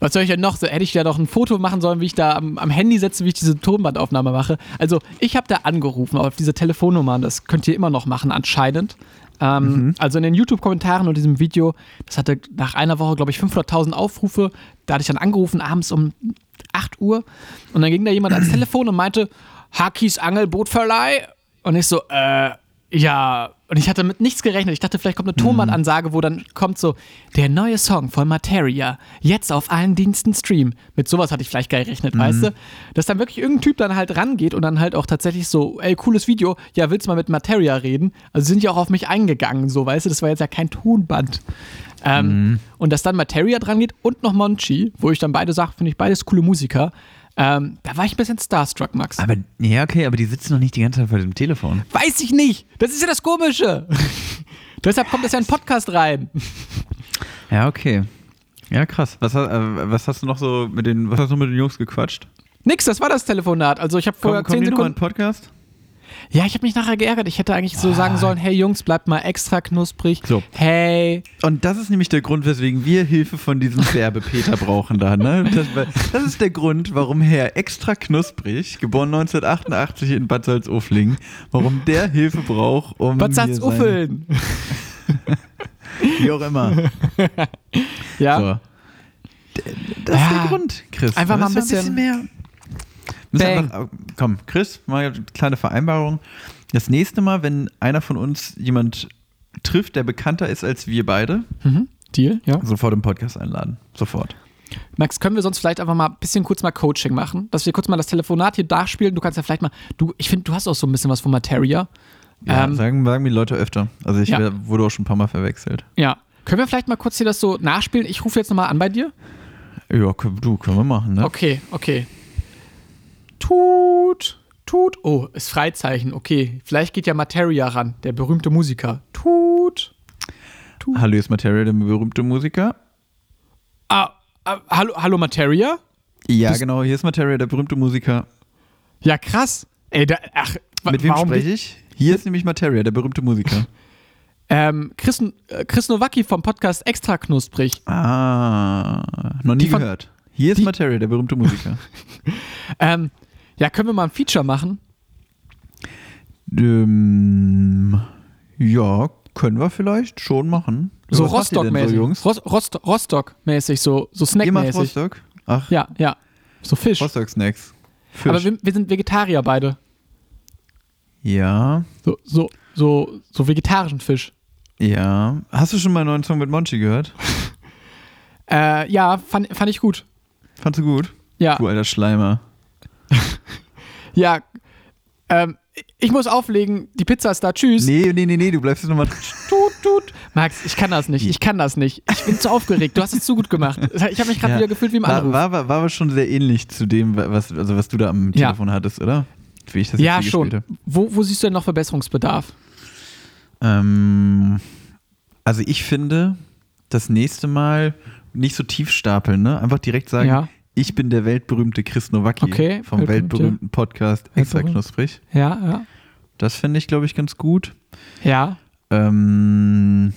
Was soll ich denn noch? So, hätte ich ja doch ein Foto machen sollen, wie ich da am, am Handy setze, wie ich diese Tonbandaufnahme mache. Also, ich habe da angerufen auf diese Telefonnummer, und das könnt ihr immer noch machen, anscheinend. Ähm, Also in den YouTube-Kommentaren und diesem Video, das hatte nach einer Woche, glaube ich, 500.000 Aufrufe. Da hatte ich dann angerufen, abends um 8 Uhr. Und dann ging da jemand ans (clears throat) Telefon und meinte, Hakis Angelbootverleih. Und ich so, äh, ja. Und ich hatte mit nichts gerechnet. Ich dachte, vielleicht kommt eine Tonbandansage, wo dann kommt so, der neue Song von Materia, jetzt auf allen Diensten stream. Mit sowas hatte ich vielleicht gerechnet, weißt du? Dass dann wirklich irgendein Typ dann halt rangeht und dann halt auch tatsächlich so, ey, cooles Video, ja, willst du mal mit Materia reden? Also sind ja auch auf mich eingegangen, so, weißt du? Das war jetzt ja kein Tonband. Ähm, Und dass dann Materia dran geht und noch Monchi, wo ich dann beide sage, finde ich beides coole Musiker. Ähm, da war ich ein bisschen starstruck, Max. Aber, ja, okay, aber die sitzen noch nicht die ganze Zeit vor dem Telefon. Weiß ich nicht. Das ist ja das Komische. (laughs) Deshalb kommt das ja in Podcast rein. Ja, okay. Ja, krass. Was, äh, was hast du noch so mit den, was hast du mit den Jungs gequatscht? Nix, das war das Telefonat. Also ich habe vorher Kommen, kommen 10 die noch mal in Sekunden. den Podcast? Ja, ich habe mich nachher geärgert. Ich hätte eigentlich so sagen sollen, hey Jungs, bleibt mal extra knusprig. So. Hey. Und das ist nämlich der Grund, weswegen wir Hilfe von diesem (laughs) Werbepeter brauchen da. Ne? Das, das ist der Grund, warum Herr extra knusprig, geboren 1988 in Bad Salzufling, warum der Hilfe braucht, um Was hier sagst sein- Uffeln? Wie auch immer. Ja. So. Das ist Ja. der Grund, Chris. Einfach mal ein Müssen wir bisschen- mehr. Einfach, komm, Chris, mal eine kleine Vereinbarung. Das nächste Mal, wenn einer von uns jemand trifft, der bekannter ist als wir beide, Mhm. Deal, ja. sofort im Podcast einladen. Sofort. Max, können wir sonst vielleicht einfach mal ein bisschen kurz mal Coaching machen? Dass wir kurz mal das Telefonat hier darspielen. Du kannst ja vielleicht mal, du, ich finde, du hast auch so ein bisschen was von Materia. Ja, Ähm, sagen, sagen mir die Leute öfter. Also ich Ja. wurde auch schon ein paar Mal verwechselt. Ja. Können wir vielleicht mal kurz hier das so nachspielen? Ich rufe jetzt nochmal an bei dir. Ja, du, können wir machen, ne? Okay, okay. Tut, tut. Oh, ist Freizeichen. Okay, vielleicht geht ja Materia ran, der berühmte Musiker. Tut. Hallo, hier ist Materia, der berühmte Musiker. Ah, ah, hallo, hallo Materia? Ja, Das- genau, hier ist Materia, der berühmte Musiker. Ja, krass. Ey, da, ach, Mit wem spreche ich? Hier ist nämlich Materia, der berühmte Musiker. (laughs) Ähm, Chris, äh, Chris Nowacki vom Podcast Extra Knusprig. Ah, noch nie Die gehört. Hier ist die- Materia, der berühmte Musiker. (laughs) Ähm, ja, können wir mal ein Feature machen? ähm, ja, können wir vielleicht schon machen. So Rostock-mäßig. So, Jungs? Rost, Rost, Rostock-mäßig, so, so Snack-mäßig. Rostock? Ach, Ja, ja. So Fisch. Rostock-Snacks. Aber wir, wir sind Vegetarier beide. ja, So, so, so, so vegetarischen Fisch. ja. Hast du schon mal einen neuen Song mit Monchi gehört? (laughs) Äh, ja, fand, fand ich gut. Fandst du gut? Ja, Du alter Schleimer. (laughs) ja. Ähm, ich muss auflegen, die Pizza ist da. Tschüss. Nee, nee, nee, nee, du bleibst nochmal. (laughs) Tut, tut. Max, ich kann das nicht. Ich kann das nicht. Ich bin zu aufgeregt. Du hast es zu gut gemacht. Ich habe mich gerade Ja. wieder gefühlt wie im War, Anruf. war, war, war aber schon sehr ähnlich zu dem, was, also was du da am Ja. Telefon hattest, oder? Wie ich das ja, jetzt schon. Wo, wo siehst du denn noch Verbesserungsbedarf? Ähm, also ich finde, das nächste Mal nicht so tief stapeln, ne? Einfach direkt sagen, Ja. Ich bin der weltberühmte Chris Nowacki Okay, vom weltberühmte. weltberühmten Podcast Extra Weltberühmt. Knusprig. Ja, ja. Das finde ich, glaube ich, ganz gut. Ja. Ähm,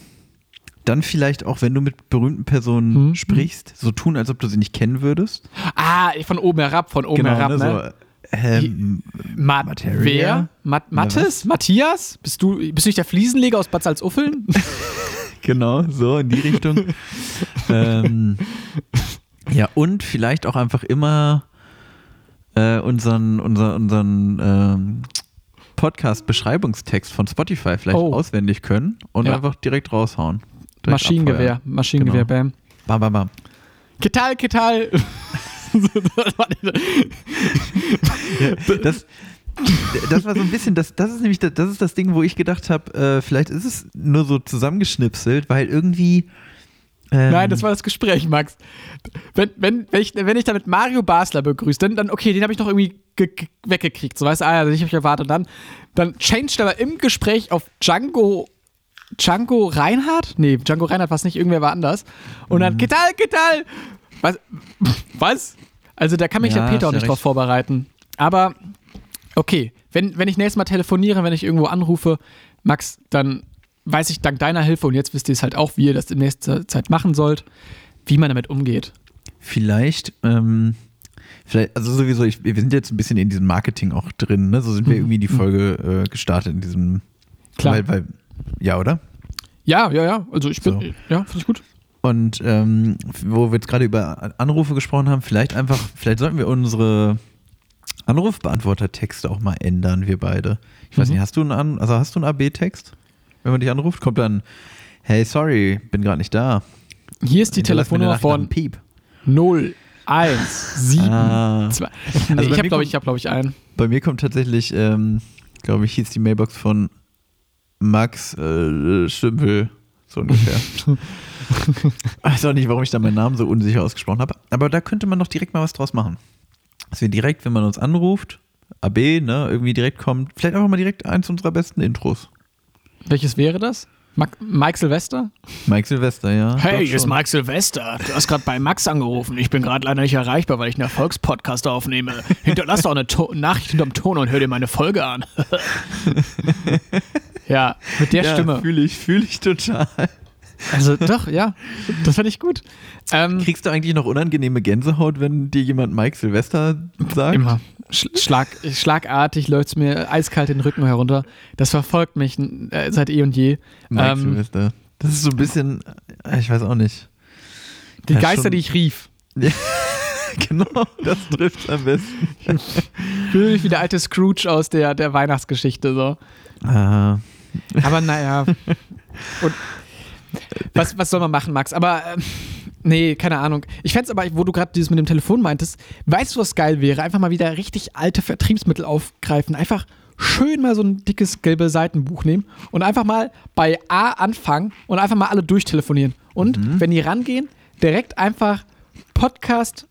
dann vielleicht auch, wenn du mit berühmten Personen Mhm. sprichst, so tun, als ob du sie nicht kennen würdest. Ah, von oben herab, von oben herab, ne? ne? So, ähm, Ma Materia? Wer? Mat Mattes? Matthias? Bist du, bist du nicht der Fliesenleger aus Bad Salzuffeln? (laughs) Genau, so in die Richtung. (laughs) ähm, ja, und vielleicht auch einfach immer äh, unseren, unser, unseren ähm, Podcast-Beschreibungstext von Spotify vielleicht Oh. auswendig können und Ja. einfach direkt raushauen. Direkt Maschinengewehr. abfeuern. Maschinengewehr, Genau. bam. Bam, bam, bam. Ketal, Ketal. (laughs) (laughs) Das, das war so ein bisschen, das, das ist nämlich das, das ist das Ding, wo ich gedacht habe, äh, vielleicht ist es nur so zusammengeschnipselt, weil irgendwie. Ähm, Nein, das war das Gespräch, Max. Wenn, wenn, wenn, ich, wenn ich da mit Mario Basler begrüßt, dann, dann okay, den habe ich noch irgendwie ge ge weggekriegt. So weißt du, ah, ja, ich habe erwartet. Und dann, dann changed aber im Gespräch auf Django. Django Reinhardt? Nee, Django Reinhardt war es nicht, irgendwer war anders. Und Mhm. dann, Getal, Getal! Was? Was? Also da kann mich Ja, der Peter auch nicht drauf recht. vorbereiten. Aber okay, wenn, wenn ich nächstes Mal telefoniere, wenn ich irgendwo anrufe, Max, dann weiß ich dank deiner Hilfe und jetzt wisst ihr es halt auch, wie ihr das in nächster Zeit machen sollt, wie man damit umgeht. Vielleicht, ähm, vielleicht, also sowieso, ich, wir sind jetzt ein bisschen in diesem Marketing auch drin, ne? So sind wir irgendwie in die Folge äh, gestartet in diesem. Mhm. Klar. Weil, weil, ja, oder? Ja, ja, ja. Also ich bin, So. ja, finde ich gut. Und ähm, wo wir jetzt gerade über Anrufe gesprochen haben, vielleicht einfach, vielleicht sollten wir unsere Anrufbeantworter-Texte auch mal ändern, wir beide. Ich weiß Mhm. nicht, hast du einen An also hast du einen AB-Text? Wenn man dich anruft, kommt dann, hey, sorry, bin gerade nicht da. Hier ist die Telefonnummer von Piep. 0, 1, 7, Ah. 2. Also Nee, bei ich habe, glaube ich, ich habe, glaube ich, einen. Bei mir kommt tatsächlich, ähm, glaube ich, hieß die Mailbox von Max äh, Stümpel, so ungefähr. (laughs) weiß auch nicht, warum ich da meinen Namen so unsicher ausgesprochen habe. Aber da könnte man doch direkt mal was draus machen. Dass wir direkt, wenn man uns anruft, AB, ne, irgendwie direkt kommt, vielleicht einfach mal direkt eins unserer besten Intros. Welches wäre das? Ma Mike Silvester? Mike Silvester, ja. Hey, hier ist. Mike Silvester. Du hast gerade bei Max angerufen. Ich bin gerade leider nicht erreichbar, weil ich einen Erfolgspodcast aufnehme. Hinterlass doch eine to Nachricht hinterm Ton und hör dir meine Folge an. (laughs) Ja, mit der ja, Stimme. Fühle ich, fühle ich total. Also doch, ja. Das fand ich gut. Ähm, Kriegst du eigentlich noch unangenehme Gänsehaut, wenn dir jemand Mike Silvester sagt? Immer. Sch Schlag, schlagartig läuft es mir eiskalt den Rücken herunter. Das verfolgt mich äh, seit eh und je. Mike Ähm, Silvester. Das ist so ein bisschen, äh, ich weiß auch nicht. die Ja, Geister, schon- die ich rief. (laughs) genau, das trifft am besten. Ich fühle mich wie der alte Scrooge aus der, der Weihnachtsgeschichte. So. Ah, Aber naja. (laughs) Und was, was soll man machen, Max? Aber ähm, nee, keine Ahnung. Ich fände es aber, wo du gerade dieses mit dem Telefon meintest, weißt du, was geil wäre? Einfach mal wieder richtig alte Vertriebsmittel aufgreifen. Einfach schön mal so ein dickes gelbe Seitenbuch nehmen und einfach mal bei A anfangen und einfach mal alle durchtelefonieren. Und wenn die rangehen, direkt einfach Podcast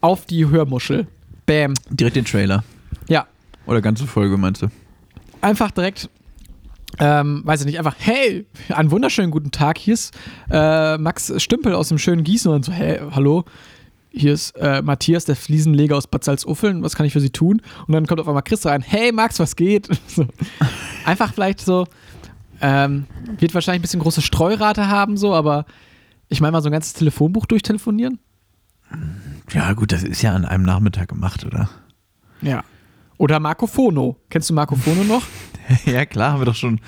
auf die Hörmuschel. Bam. direkt den Trailer. Ja, Oder ganze Folge, meinst du? einfach direkt, ähm, weiß ich nicht, einfach, hey, einen wunderschönen guten Tag, hier ist äh, Max Stümpel aus dem schönen Gießen und so, hey, hallo, hier ist äh, Matthias, der Fliesenleger aus Bad Salzuffeln, was kann ich für Sie tun? Und dann kommt auf einmal Chris rein, hey Max, was geht? (laughs) So. Einfach vielleicht so, ähm, wird wahrscheinlich ein bisschen große Streurate haben, so, aber ich meine mal so ein ganzes Telefonbuch durchtelefonieren. Ja, gut, das ist ja an einem Nachmittag gemacht, oder? Ja. Oder Marco Fono. Kennst du Marco Fono noch? (laughs) ja, klar, haben wir doch schon.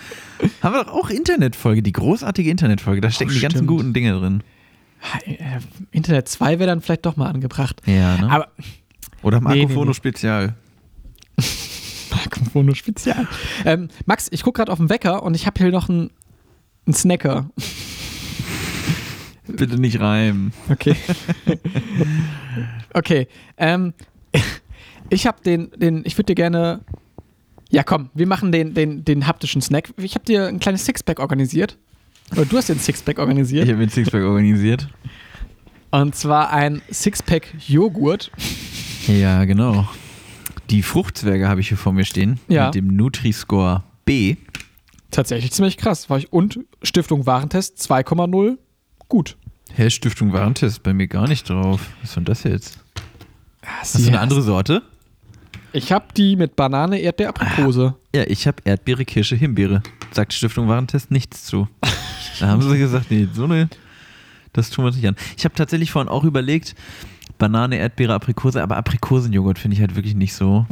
Haben wir doch auch Internetfolge, die großartige Internetfolge. Da stecken die ganzen guten Dinge drin. Äh, Internet 2 wäre dann vielleicht doch mal angebracht. Ja, ne? Aber Oder Marco Nee, Fono nee. Spezial. (laughs) Marco Spezial. Ähm, Max, ich gucke gerade auf den Wecker und ich habe hier noch einen, einen Snacker. Bitte nicht reimen. Okay. (laughs) okay. Ähm, ich habe den, den, ich würde dir gerne. Ja, komm, wir machen den, den, den haptischen Snack. Ich habe dir ein kleines Sixpack organisiert. Oder du hast dir ein Sixpack organisiert. Ich habe mit Sixpack organisiert. Und zwar ein Sixpack Joghurt. Ja, genau. Die Fruchtzwerge habe ich hier vor mir stehen. Ja. Mit dem Nutri-Score B. Tatsächlich ziemlich krass. War ich, und Stiftung Warentest 2,0. Gut. Hä, Stiftung Warentest bei mir gar nicht drauf. Was ist denn das jetzt? Hast du eine andere Sorte? Ich habe die mit Banane, Erdbeer, Aprikose. Ja, ich habe Erdbeere, Kirsche, Himbeere. Sagt Stiftung Warentest nichts zu. Da haben sie gesagt, nee, so eine, das tun wir uns nicht an. Ich habe tatsächlich vorhin auch überlegt, Banane, Erdbeere, Aprikose, aber Aprikosenjoghurt finde ich halt wirklich nicht so.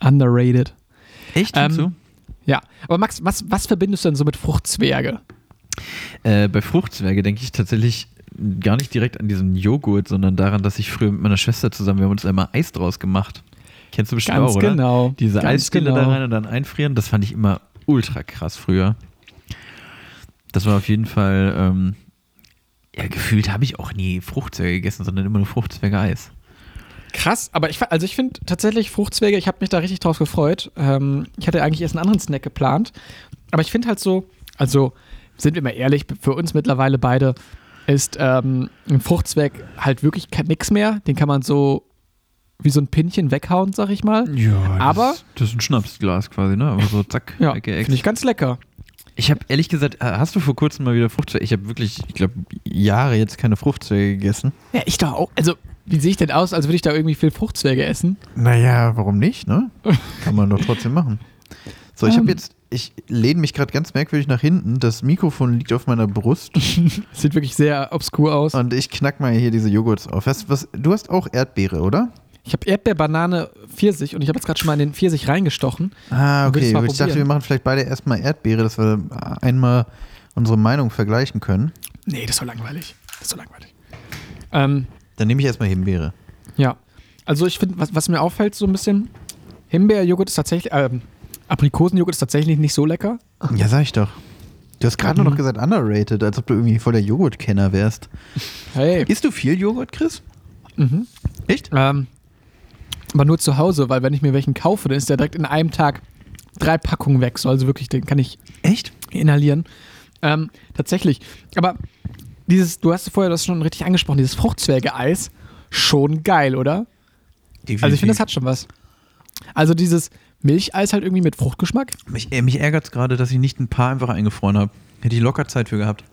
Underrated. Echt? Ähm, du? Ja, aber Max, was, was verbindest du denn so mit Fruchtzwerge? Äh, bei Fruchtzwerge denke ich tatsächlich gar nicht direkt an diesen Joghurt, sondern daran, dass ich früher mit meiner Schwester zusammen, wir haben uns einmal Eis draus gemacht. Kennst du bestimmt Ganz auch, oder? genau. Diese Ganz genau. da rein und dann einfrieren, das fand ich immer ultra krass früher. Das war auf jeden Fall, ähm, Ja, gefühlt habe ich auch nie Fruchtzwerge gegessen, sondern immer nur Fruchtzwerge-Eis. Krass, aber ich, also ich finde tatsächlich Fruchtzwerge, ich habe mich da richtig drauf gefreut. Ähm, ich hatte eigentlich erst einen anderen Snack geplant. Aber ich finde halt so, also sind wir mal ehrlich, für uns mittlerweile beide ist ähm, ein Fruchtzwerg halt wirklich nix mehr. Den kann man so wie so ein Pinchen weghauen, sag ich mal. Ja, Aber- Das, das ist ein Schnapsglas quasi, ne? Aber so zack, Ja, finde ich ganz lecker. Ich habe ehrlich gesagt, äh, hast du vor kurzem mal wieder Fruchtzwerge? Ich habe wirklich, ich glaube, Jahre jetzt keine Fruchtzwerge gegessen. Ja, ich doch auch. Also, wie sehe ich denn aus, als würde ich da irgendwie viel Fruchtzwerge essen? Naja, warum nicht, ne? (laughs) Kann man doch trotzdem machen. So, ich Ähm. habe jetzt, ich lehne mich gerade ganz merkwürdig nach hinten. Das Mikrofon liegt auf meiner Brust (laughs) Sieht wirklich sehr obskur aus. und ich knack mal hier diese Joghurts auf. Was, was, du hast auch Erdbeere, oder? Ich habe Erdbeer, Banane, Pfirsich und ich habe jetzt gerade schon mal in den Pfirsich reingestochen. Ah, okay. Ich dachte, probieren. wir machen vielleicht beide erstmal Erdbeere, dass wir einmal unsere Meinung vergleichen können. Nee, das war langweilig. Das war langweilig. Ähm, Dann nehme ich erstmal Himbeere. ja. Also ich finde, was, was mir auffällt so ein bisschen, Himbeerjoghurt ist tatsächlich, ähm, Aprikosenjoghurt ist tatsächlich nicht so lecker. Ja, sag ich doch. Du hast gerade nur Mhm. noch gesagt underrated, als ob du irgendwie voll der Joghurtkenner wärst. Hey. Isst du viel Joghurt, Chris? Mhm. Echt? Ähm, aber nur zu Hause, weil wenn ich mir welchen kaufe, dann ist der direkt in einem Tag drei Packungen weg. So, also wirklich, den kann ich Echt? inhalieren. Ähm, tatsächlich. Aber dieses, du hast vorher das schon richtig angesprochen, dieses Fruchtzwerge-Eis, schon geil, oder? Also ich finde, das hat schon was. Also dieses Milcheis halt irgendwie mit Fruchtgeschmack. Mich, äh, mich ärgert es gerade, dass ich nicht ein paar einfach eingefroren habe. Hätte ich locker Zeit für gehabt.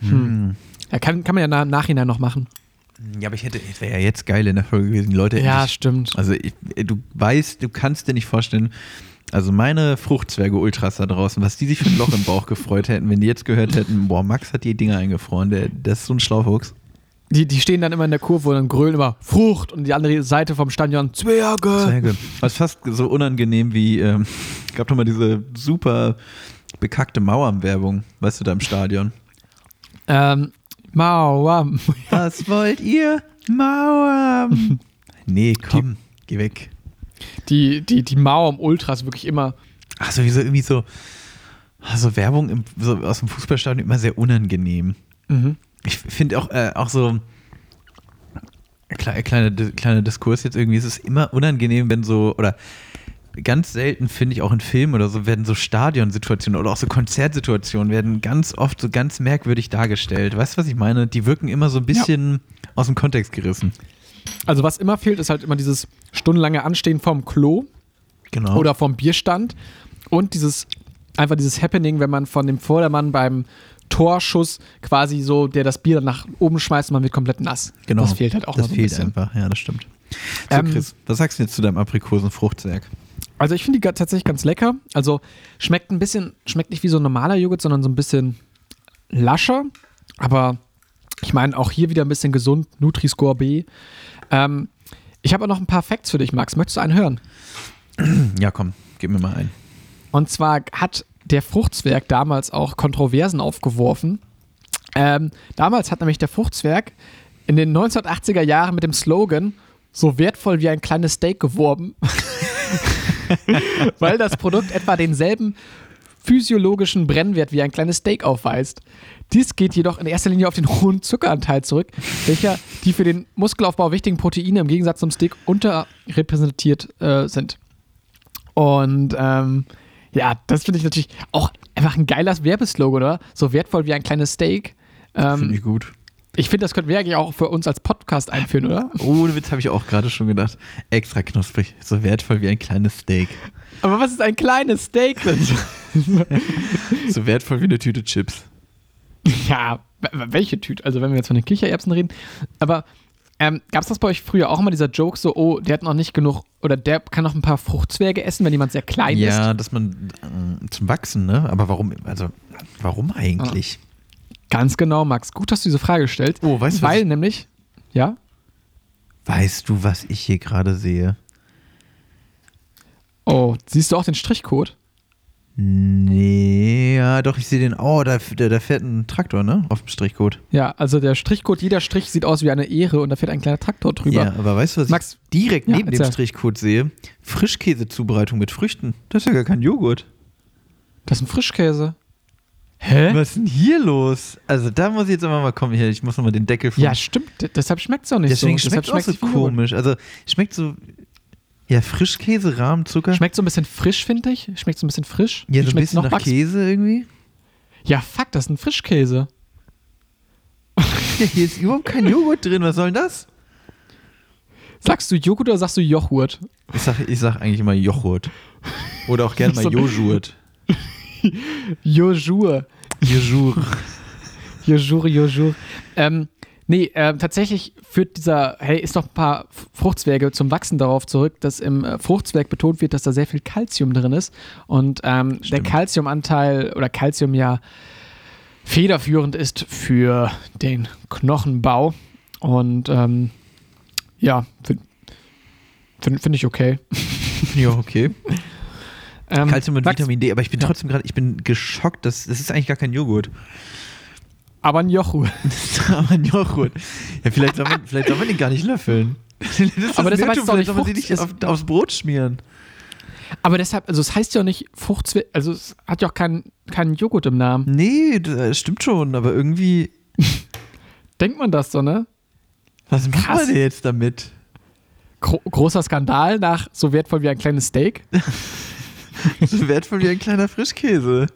Hm. Ja, kann, kann man ja im Nachhinein noch machen. Ja, aber ich hätte, es wäre ja jetzt geil in der Folge gewesen. Die Leute Ja, sich- stimmt. Also ich, du weißt, du kannst dir nicht vorstellen, also meine Fruchtzwerge-Ultras da draußen, was die sich für ein Loch im Bauch gefreut hätten, wenn die jetzt gehört hätten, boah, Max hat die Dinger eingefroren, der, das ist so ein Schlaufuchs. Die, die stehen dann immer in der Kurve und dann grölen immer Frucht und die andere Seite vom Stadion Zwerge. Zwerge. Was fast so unangenehm wie, ähm, (laughs) gab doch mal diese super bekackte Mauernwerbung, weißt du, da im Stadion. Ähm, Mauer. Was wollt ihr? Mauer. (laughs) Nee, komm, geh weg. Die, die, die Mauer um Ultras wirklich immer. Ach, sowieso irgendwie so, so Werbung im, so aus dem Fußballstadion immer sehr unangenehm. Mhm. Ich finde auch, äh, auch so, kleiner kleine, Diskurs jetzt irgendwie, es ist immer unangenehm, wenn so, oder ganz selten finde ich auch in Filmen oder so, werden so Stadionsituationen oder auch so Konzertsituationen werden ganz oft so ganz merkwürdig dargestellt. Weißt du, was ich meine? Die wirken immer so ein bisschen aus dem Kontext gerissen. Also was immer fehlt, ist halt immer dieses stundenlange Anstehen vom Klo Genau. oder vom Bierstand und dieses einfach dieses Happening, wenn man von dem Vordermann beim Torschuss quasi so, der das Bier nach oben schmeißt und man wird komplett nass. genau. Das fehlt halt auch Das noch so ein fehlt bisschen. einfach, ja, das stimmt. So, Ähm, Chris, was sagst du jetzt zu deinem Aprikosenfruchtwerk? Also ich finde die tatsächlich ganz lecker. Also schmeckt ein bisschen, schmeckt nicht wie so ein normaler Joghurt, sondern so ein bisschen lascher. Aber ich meine auch hier wieder ein bisschen gesund, Nutri-Score B. Ähm, ich habe auch noch ein paar Facts für dich, Max. Möchtest du einen hören? (clears throat) Ja, komm, gib mir mal ein. Und zwar hat der Fruchtzwerg damals auch Kontroversen aufgeworfen. Ähm, damals hat nämlich der Fruchtzwerg in den 1980er Jahren mit dem Slogan so wertvoll wie ein kleines Steak geworben, (laughs) (laughs) weil das Produkt etwa denselben physiologischen Brennwert wie ein kleines Steak aufweist. Dies geht jedoch in erster Linie auf den hohen Zuckeranteil zurück, welcher die für den Muskelaufbau wichtigen Proteine im Gegensatz zum Steak unterrepräsentiert äh, sind. Und ähm, ja, das finde ich natürlich auch einfach ein geiler Werbeslogan, oder? So wertvoll wie ein kleines Steak. Ähm, Finde ich gut. Ich finde, das könnten wir eigentlich auch für uns als Podcast einführen, oder? Ohne Witz habe ich auch gerade schon gedacht. Extra knusprig, so wertvoll wie ein kleines Steak. Aber was ist ein kleines Steak denn? (laughs) (laughs) So wertvoll wie eine Tüte Chips. ja, welche Tüte? Also, wenn wir jetzt von den Kichererbsen reden. Aber ähm, gab es das bei euch früher auch immer, dieser Joke, so, oh, der hat noch nicht genug, oder der kann noch ein paar Fruchtzwerge essen, wenn jemand sehr klein ist? Ja, dass man äh, zum Wachsen, ne? Aber warum, also, warum eigentlich? Ganz genau, Max. Gut, dass du diese Frage stellst. Oh, weißt du, was Weil ich- nämlich, ja, Weißt du, was ich hier gerade sehe? oh, siehst du auch den Strichcode? Nee, ja, doch, ich sehe den. Oh, da, da, da fährt ein Traktor, ne? Auf dem Strichcode. Ja, also der Strichcode, jeder Strich sieht aus wie eine Ehre und da fährt ein kleiner Traktor drüber. Ja, aber weißt du, was Max, ich direkt ja, neben dem. Strichcode sehe? Frischkäsezubereitung mit Früchten. Das ist ja gar kein Joghurt. das ist ein Frischkäse. Hä? Was ist denn hier los? Also da muss ich jetzt aber mal kommen. Hier, ich muss nochmal den Deckel von. Ja, stimmt. Deshalb schmeckt es auch nicht Deswegen so. schmeckt Deshalb es auch so komisch. Also schmeckt so. Ja, Frischkäse, Rahmzucker. Schmeckt so ein bisschen frisch, finde ich. Schmeckt so ein bisschen frisch. ja, so ein bisschen nach Max? Käse irgendwie. Ja, fuck, das ist ein Frischkäse. Ja, hier ist überhaupt kein Joghurt drin. Was soll denn das? Sagst du Joghurt oder sagst du Joghurt? Ich sag, ich sag eigentlich immer Joghurt. Oder auch gerne (laughs) mal Joghurt. Jojour. Joghurt. Jojour, Jojour. Ähm, nee, äh, tatsächlich führt dieser, hey, ist noch ein paar Fruchtzwerge zum Wachsen darauf zurück, dass im äh, Fruchtzwerg betont wird, dass da sehr viel Kalzium drin ist. Und ähm, der. Kalziumanteil oder Kalzium ja federführend ist für den Knochenbau. Und ähm, ja, finde find, find ich okay. Ja, okay. (laughs) Ähm, Kalzium und Max, Vitamin D, aber ich bin Ja. trotzdem gerade, ich bin geschockt, dass das ist eigentlich gar kein Joghurt. Aber ein Joghurt. (laughs) Aber ein Joghurt. Ja, vielleicht soll man, (laughs) vielleicht soll man den gar nicht löffeln. Das Aber das heißt doch nicht soll man sie Frucht- nicht auf, aufs Brot schmieren. Aber deshalb, also es heißt ja auch nicht Fruchtzwerg, also es hat ja auch keinen keinen Joghurt im Namen. Nee, das stimmt schon, aber irgendwie, (laughs) Denkt man das so, ne? was Krass. man denn jetzt damit? Gro großer Skandal nach so wertvoll wie ein kleines Steak. So wertvoll wie ein kleiner Frischkäse.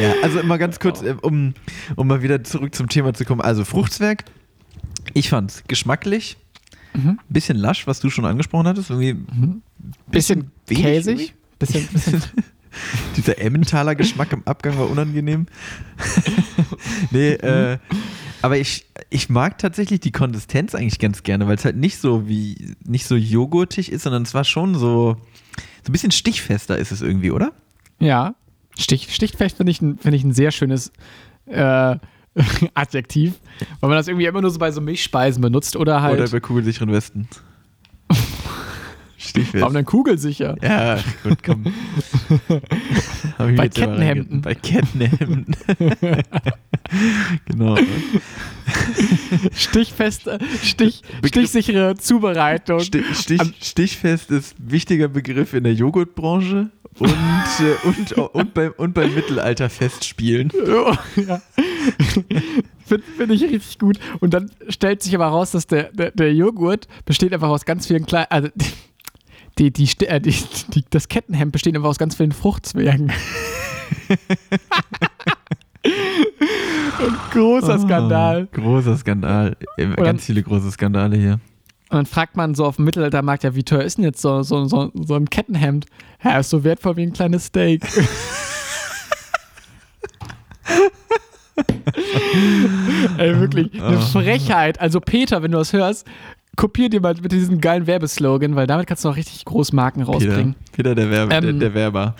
ja, also mal ganz kurz, äh, um, um mal wieder zurück zum Thema zu kommen. Also Fruchtzwerg, ich fand's geschmacklich, Mhm. bisschen lasch, was du schon angesprochen hattest. Irgendwie Bisschen wenig käsig. Bisschen, bisschen (laughs) Dieser Emmentaler Geschmack im Abgang war unangenehm. (laughs) nee, äh, aber ich, ich mag tatsächlich die Konsistenz eigentlich ganz gerne, weil es halt nicht so wie, nicht so joghurtig ist, sondern es war schon so, so ein bisschen stichfester ist es irgendwie, oder? ja. Stich, Stichfest finde ich, ein- finde ich ein sehr schönes äh, (laughs) Adjektiv, weil man das irgendwie immer nur so bei so Milchspeisen benutzt oder halt. Oder bei kugelsicheren Westen. Stichfest. warum denn kugelsicher? Ja, gut, komm. (laughs) Bei Kettenhemden. Bei (laughs) Kettenhemden. genau. Stichfeste, Stich, stichsichere Zubereitung. Stich, Stich, Stichfest ist wichtiger Begriff in der Joghurtbranche und, äh, und, und, beim, und beim Mittelalterfestspielen. (laughs) Ja. Finde find ich richtig gut. Und dann stellt sich aber raus, dass der, der, der Joghurt besteht einfach aus ganz vielen kleinen. Also die, die, äh, die, die, das Kettenhemd besteht einfach aus ganz vielen Fruchtzwergen. Ein (laughs) großer Skandal. Ah, großer Skandal. Äh, dann- Ganz viele große Skandale hier. Und dann fragt man so auf dem Mittelaltermarkt, ja, wie teuer ist denn jetzt so, so, so, so ein Kettenhemd? Ja, ist so wertvoll wie ein kleines Steak. (laughs) Ey, wirklich, eine Ah. Frechheit. Also Peter, wenn du das hörst, kopier dir mal mit diesem geilen Werbeslogan, weil damit kannst du auch richtig groß Marken rausbringen. Peter der, Werbe, der, Ähm, der Werber.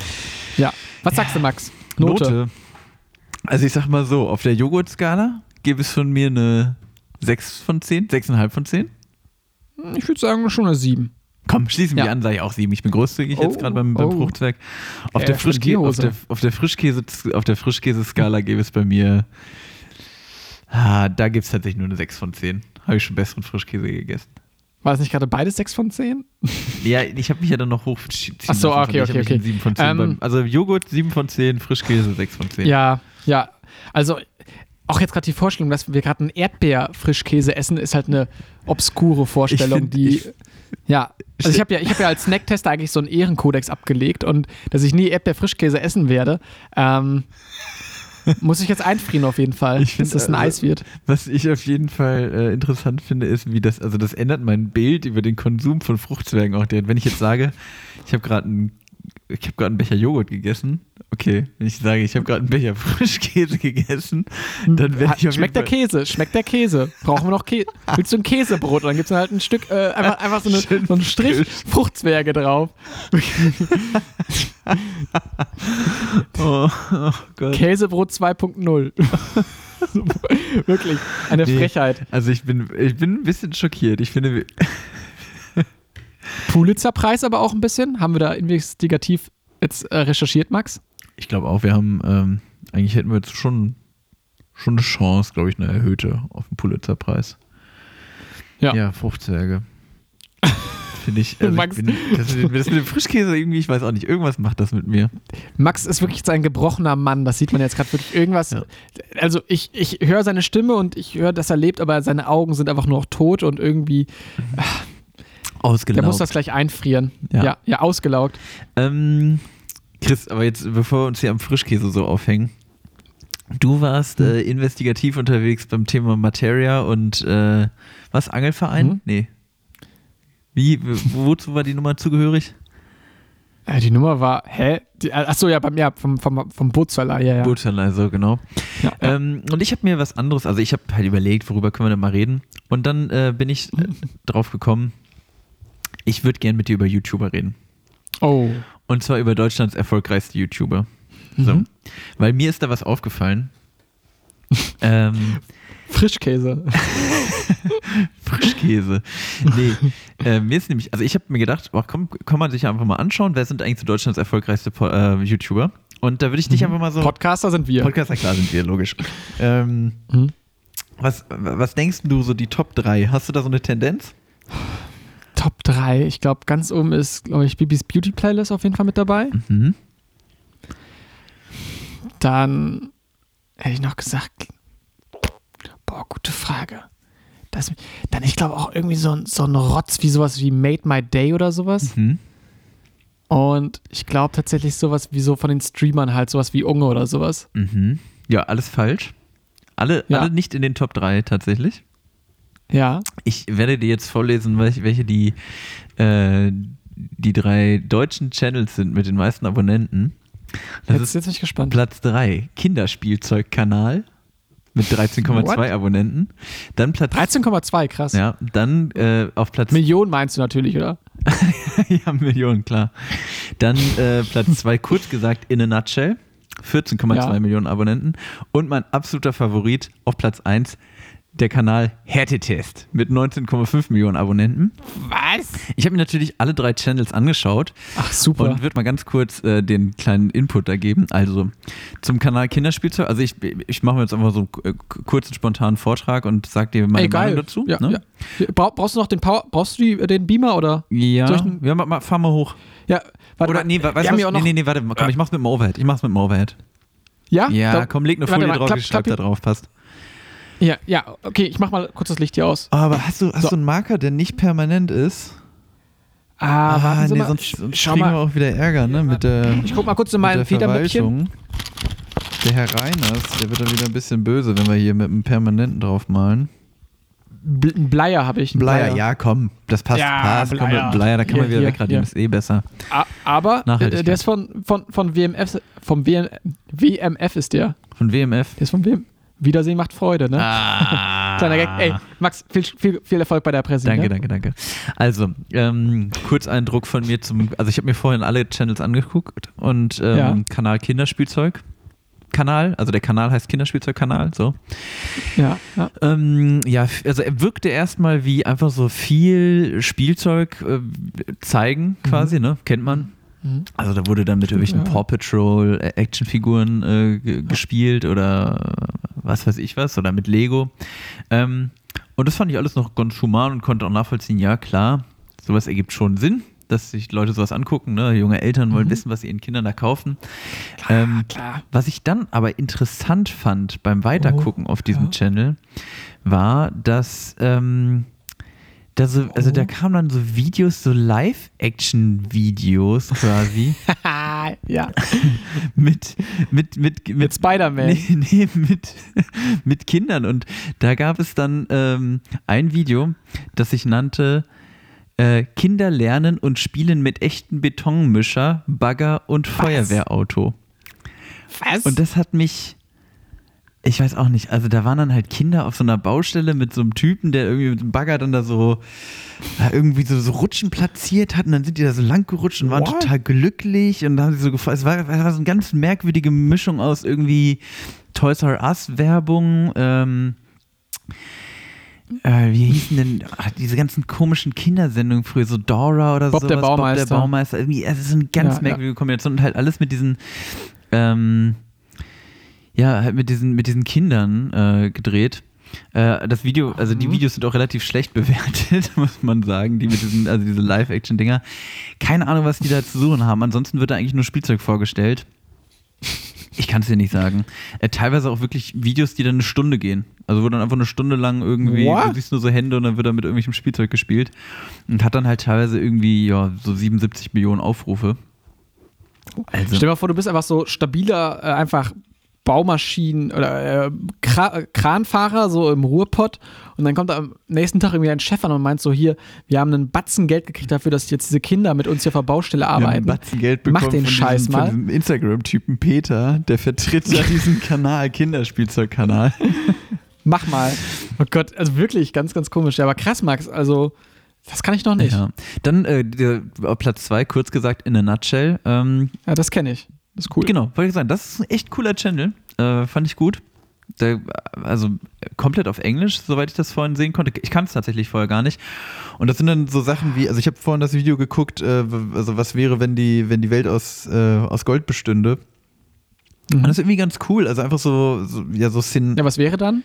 Ja. Was sagst du, Max? Note. Also ich sag mal so, auf der Joghurtskala gäbe es von mir eine 6 von 10, 6,5 von 10. Ich würde sagen, schon eine 7. Komm, schließen wir Ja. an, sage ich auch 7. Ich bin großzügig jetzt Oh, gerade beim, beim oh. Fruchtzwerg. Auf, Ja, der Frischkä auf, der, auf der Frischkäse auf der Frischkäseskala gäbe es bei mir ah, da gibt es tatsächlich nur eine 6 von 10. Habe ich schon besseren Frischkäse gegessen. War das nicht gerade beides 6 von 10? Ja, ich habe mich ja dann noch hochziehen Ach so, lassen, okay, okay, okay. in 7 von 10 Ähm, beim, also Joghurt 7 von 10, Frischkäse 6 von 10. Ja, ja. Also auch jetzt gerade die Vorstellung, dass wir gerade einen Erdbeer-Frischkäse essen, ist halt eine obskure Vorstellung, find- die. ich- ja, also ich habe ja, ich hab ja als Snacktester eigentlich so einen Ehrenkodex abgelegt und dass ich nie Erdbeer-Frischkäse essen werde, ähm, muss ich jetzt einfrieren auf jeden Fall, Ich find, dass das ein also- Eis wird. Was ich auf jeden Fall äh, interessant finde, ist, wie das, also das ändert mein Bild über den Konsum von Fruchtzwergen auch. Wenn ich jetzt sage, ich habe gerade einen, ich habe gerade einen Becher Joghurt gegessen, okay. Wenn ich sage, ich habe gerade einen Becher (laughs) Frischkäse gegessen, dann werde ich auf Schmeckt der Käse, schmeckt der Käse. Brauchen wir noch Käse? Willst du ein Käsebrot? Dann gibt es halt ein Stück, äh, einfach, einfach so, eine, so einen Strich frisch. Fruchtzwerge drauf. (laughs) Oh, oh. Käsebrot 2.0. (laughs) Wirklich, eine Nee. Frechheit. Also ich bin, ich bin ein bisschen schockiert. Ich finde, Pulitzer-Preis aber auch ein bisschen. Haben wir da investigativ jetzt äh, recherchiert, Max? Ich glaube auch, wir haben, ähm, eigentlich hätten wir jetzt schon, schon eine Chance, glaube ich, eine erhöhte auf den Pulitzerpreis. Ja. Ja, Fruchtzwerge. (laughs) finde ich. Also Max- ich bin, das, mit, das mit dem Frischkäse irgendwie, ich weiß auch nicht, irgendwas macht das mit mir. Max ist wirklich so ein gebrochener Mann. Das sieht man jetzt gerade wirklich irgendwas. Ja. Also ich, ich höre seine Stimme und ich höre, dass er lebt, aber seine Augen sind einfach nur noch tot und irgendwie, der Ausgelaugt. muss das gleich einfrieren. Ja. Ja, ja, ausgelaugt. Ähm, Chris, aber jetzt, bevor wir uns hier am Frischkäse so aufhängen, du warst Hm. äh, investigativ unterwegs beim Thema Materia und äh, was, Angelverein? Hm. Nee. Wie, wozu war die Nummer zugehörig? Äh, die Nummer war, hä? Die, äh, achso, ja, beim, ja, vom, vom, vom Bootsverleih, ja, ja. Bootsverleih, so genau. Ja, ja. Ähm, und ich habe mir was anderes, also ich habe halt überlegt, worüber können wir denn mal reden. Und dann äh, bin ich äh, drauf gekommen, ich würde gern mit dir über YouTuber reden. Oh. Und zwar über Deutschlands erfolgreichste YouTuber. So. Mhm. Weil mir ist da was aufgefallen. (laughs) ähm, Frischkäse. (laughs) Frischkäse. Nee, äh, mir ist nämlich, also ich habe mir gedacht, ach, komm, kann man sich einfach mal anschauen, wer sind eigentlich so Deutschlands erfolgreichste Po- äh, YouTuber? Und da würde ich dich einfach mal so. Podcaster sind wir. Podcaster, klar sind wir, logisch. Ähm, Mhm. was, was denkst du so die Top 3? Hast du da so eine Tendenz? Top 3. Ich glaube, ganz oben ist, glaube ich, Bibis Beauty Playlist auf jeden Fall mit dabei. Mhm. Dann hätte ich noch gesagt, boah, gute Frage. Das, dann, ich glaube auch irgendwie so, ein- so ein Rotz wie sowas wie Made My Day oder sowas. Mhm. Und ich glaube tatsächlich sowas wie so von den Streamern halt, sowas wie Unge oder sowas. Mhm. Ja, alles falsch. Alle, Ja. alle nicht in den Top 3 tatsächlich. Ja. Ich werde dir jetzt vorlesen, welche, die, äh, die drei deutschen Channels sind mit den meisten Abonnenten. Das Jetzt, ist jetzt bin ich gespannt. Platz 3, Kinderspielzeugkanal mit 13,2 What? Abonnenten. Dann Platz 13,2, krass. Ja, dann äh, auf Platz Millionen meinst du natürlich, oder? (laughs) ja, Millionen, klar. Dann äh, Platz 2, kurz gesagt, in a nutshell. 14,2 Ja. Millionen Abonnenten. Und mein absoluter Favorit auf Platz 1, der Kanal Härtetest mit 19,5 Millionen Abonnenten. Was? Ich habe mir natürlich alle drei Channels angeschaut Ach, super. und würde mal ganz kurz äh, den kleinen Input da geben. Also zum Kanal Kinderspielzeug. Also ich, ich mache mir jetzt einfach so einen äh, kurzen, spontanen Vortrag und sag dir meine Ey. Meinung dazu. Ja, ne? ja. Bra brauchst du noch den Power, brauchst du die, den Beamer oder? Ja, ja, ma- ma- fahr mal hoch. Ja, warte Oder mal, nee, weißt was? nee, nee, nee, warte, komm, ich mach's mit dem Overhead. Ich mach's mit dem Overhead. Ja? Ja, Da- komm, leg eine warte Folie mal, drauf, klapp- ich schreib da drauf, passt. Ja, ja, okay, ich mach mal kurz das Licht hier aus. Aber hast du, hast So. du einen Marker, der nicht permanent ist? Ah, warten Sie nee, mal. sonst, sonst Schau kriegen wir mal. auch wieder Ärger, ne, mit der, Ich guck mal kurz in mit mein der Federmäppchen. Der Herr Reiners, der wird dann wieder ein bisschen böse, wenn wir hier mit einem Permanenten draufmalen. Bl- Ein Bleier habe ich. einen Bleier, ja, komm, das passt, Ja, passt. Komm, mit Bleier. dem Bleier, da kann Hier, man wieder wegradieren, ist eh besser. A- Aber äh, der ist von, von, von WMF, vom WM, WMF ist der. Von WMF. Der ist vom WM. Wiedersehen macht Freude, ne? Ah. (laughs) Kleiner Gag. Ey, Max, viel, viel, viel Erfolg bei der Presse. Danke, ne? danke, danke. Also, ähm, Kurzeindruck von mir zum, also ich habe mir vorhin alle Channels angeguckt und ähm, Ja. Kanal Kinderspielzeug. Kanal, also der Kanal heißt Kinderspielzeugkanal, so. Ja, ja. Ähm, ja, also er wirkte erstmal wie einfach so viel Spielzeug äh, zeigen, quasi, ne? Kennt man. Mhm. Also da wurde dann mit irgendwelchen ja. Paw Patrol äh, Actionfiguren äh, ge- gespielt oder was weiß ich was oder mit Lego. Ähm, und das fand ich alles noch ganz human und konnte auch nachvollziehen, ja klar, sowas ergibt schon Sinn, dass sich Leute sowas angucken. Ne? Junge Eltern wollen wissen, was sie ihren Kindern da kaufen. ähm, Klar. was ich dann aber interessant fand beim Weitergucken auf diesem ja. Channel, war, dass ähm, da so, also da kamen dann so Videos, so Live-Action-Videos quasi (laughs) ja. (laughs) mit, mit, mit, mit, Mit Spider-Man. Nee, (laughs) nee, mit, mit Kindern. Und da gab es dann ähm, ein Video, das sich nannte äh, Kinder lernen und spielen mit echten Betonmischer, Bagger und Feuerwehrauto. Was? Und das hat mich. Ich weiß auch nicht, also da waren dann halt Kinder auf so einer Baustelle mit so einem Typen, der irgendwie mit dem Bagger dann da so da irgendwie so, so Rutschen platziert hat und dann sind die da so lang gerutscht und waren What? total glücklich und da haben sie so gefreut. Es war, war so eine ganz merkwürdige Mischung aus irgendwie Toys R Us Werbung, ähm, äh, wie hießen denn ach, diese ganzen komischen Kindersendungen früher, so Dora oder Bob sowas, der Bob Baumeister. der Baumeister, irgendwie, es ist eine ganz Ja, ja. merkwürdige Kombination und halt alles mit diesen ähm, ja, halt mit diesen, mit diesen Kindern äh, gedreht. Äh, das Video, also die Videos sind auch relativ schlecht (laughs) bewertet, muss man sagen, die mit diesen, also diese Live-Action-Dinger. Keine Ahnung, was die da zu suchen haben. Ansonsten wird da eigentlich nur Spielzeug vorgestellt. Ich kann es dir nicht sagen. Äh, teilweise auch wirklich Videos, die dann eine Stunde gehen. Also wo dann einfach eine Stunde lang irgendwie, What? du siehst nur so Hände und dann wird da mit irgendwelchem Spielzeug gespielt. Und hat dann halt teilweise irgendwie, ja, so 77 Millionen Aufrufe. Also, Stell dir mal vor, du bist einfach so stabiler, äh, einfach Baumaschinen oder äh, Kra Kranfahrer, so im Ruhrpott. Und dann kommt am nächsten Tag irgendwie ein Chef an und meint so: Hier, wir haben einen Batzen Geld gekriegt dafür, dass jetzt diese Kinder mit uns hier auf der Baustelle wir haben einen arbeiten. Batzen Geld bekommen Mach den von Scheiß diesem, mal. Von diesem Instagram-Typen Peter, der vertritt ja diesen (laughs) Kanal, Kinderspielzeugkanal. Mach mal. Oh Gott, also wirklich ganz, ganz komisch. Ja, aber krass, Max. Also, das kann ich noch nicht. Ja, Ja. Dann äh, Platz zwei, kurz gesagt, in a nutshell. Ähm, das kenne ich. Ist cool. Genau, wollte ich sagen, das ist ein echt cooler Channel. Äh, fand ich gut. Der, also komplett auf Englisch, soweit ich das vorhin sehen konnte. Ich kann es tatsächlich vorher gar nicht. Und das sind dann so Sachen wie, also ich habe vorhin das Video geguckt, äh, also was wäre, wenn die, wenn die Welt aus, äh, aus Gold bestünde. Und das ist irgendwie ganz cool. Also einfach so, so ja, so Szen Ja, was wäre dann?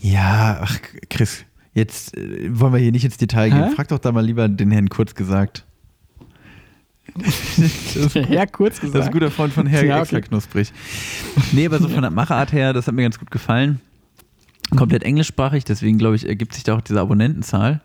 Ja, ach, Chris, jetzt äh, wollen wir hier nicht ins Detail gehen. Hä? Frag doch da mal lieber den Herrn kurz gesagt. Das, Ja, kurz das ist gesagt. ein guter Freund von Herr Ja, okay. knusprig. Nee, aber so von der Machart her, das hat mir ganz gut gefallen. Komplett englischsprachig, deswegen glaube ich, ergibt sich da auch diese Abonnentenzahl.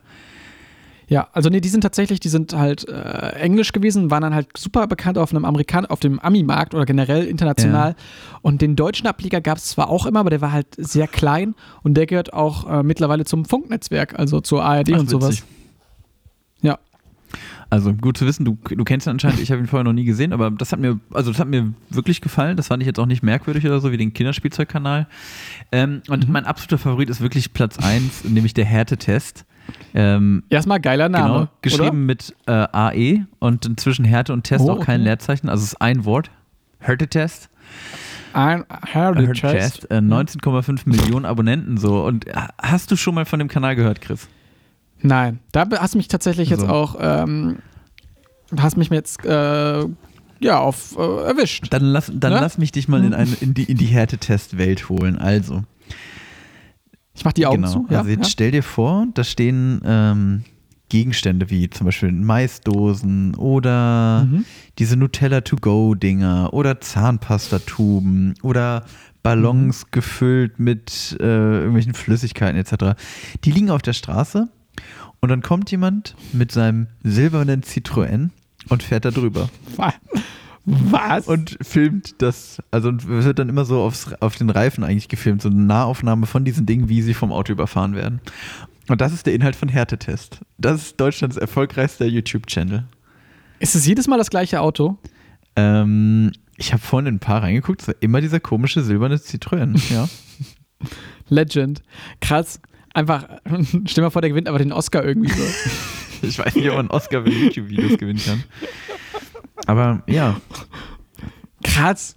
Ja, also nee, die sind tatsächlich, die sind halt äh, englisch gewesen, waren dann halt super bekannt auf einem Amerikan auf dem Ami-Markt oder generell international. Und den deutschen Ableger gab es zwar auch immer, aber der war halt sehr klein und der gehört auch äh, mittlerweile zum Funknetzwerk, also zur ARD Ach, und sowas. witzig. Ja. Also gut zu wissen, du, du kennst ihn anscheinend, ich habe ihn vorher noch nie gesehen, aber das hat mir, also das hat mir wirklich gefallen. Das fand ich jetzt auch nicht merkwürdig oder so wie den Kinderspielzeugkanal. Ähm, Mhm. und mein absoluter Favorit ist wirklich Platz 1, (laughs) nämlich der Härtetest. Ähm, Erstmal geiler Name. genau, geschrieben mit äh, AE und inzwischen Härte und Test Oh, auch kein okay. Leerzeichen, also es ist ein Wort. Härtetest. Oder? Ein Heritage. Härtetest. Äh, 19,5 Millionen Abonnenten so. Und äh, hast du schon mal von dem Kanal gehört, Chris? Nein, da hast du mich tatsächlich jetzt So. auch, ähm, hast mich jetzt, äh, ja, auf äh, erwischt. Dann lass, dann Ne? lass mich dich mal in, eine, in die, in die Härtetest-Welt holen. Also, Ich mach die Augen genau. zu. Ja, also jetzt ja. stell dir vor, da stehen ähm, Gegenstände wie zum Beispiel Maisdosen oder Mhm. diese Nutella-to-go-Dinger oder Zahnpastatuben oder Ballons Mhm. gefüllt mit äh, irgendwelchen Flüssigkeiten etc. Die liegen auf der Straße und dann kommt jemand mit seinem silbernen Citroën und fährt da drüber. Was? und filmt das, also wird dann immer so aufs, auf den Reifen eigentlich gefilmt, so eine Nahaufnahme von diesen Dingen, wie sie vom Auto überfahren werden. Und das ist der Inhalt von Härtetest. Das ist Deutschlands erfolgreichster YouTube-Channel. Ist es jedes Mal das gleiche Auto? Ähm, ich habe vorhin in ein paar reingeguckt, es war immer dieser komische silberne Citroën, ja. (laughs) Legend. Krass. Einfach, (laughs) stell mal vor, der gewinnt aber den Oscar irgendwie so. (laughs) Ich weiß nicht, ob man einen Oscar für YouTube-Videos gewinnen kann. Aber ja, Krass.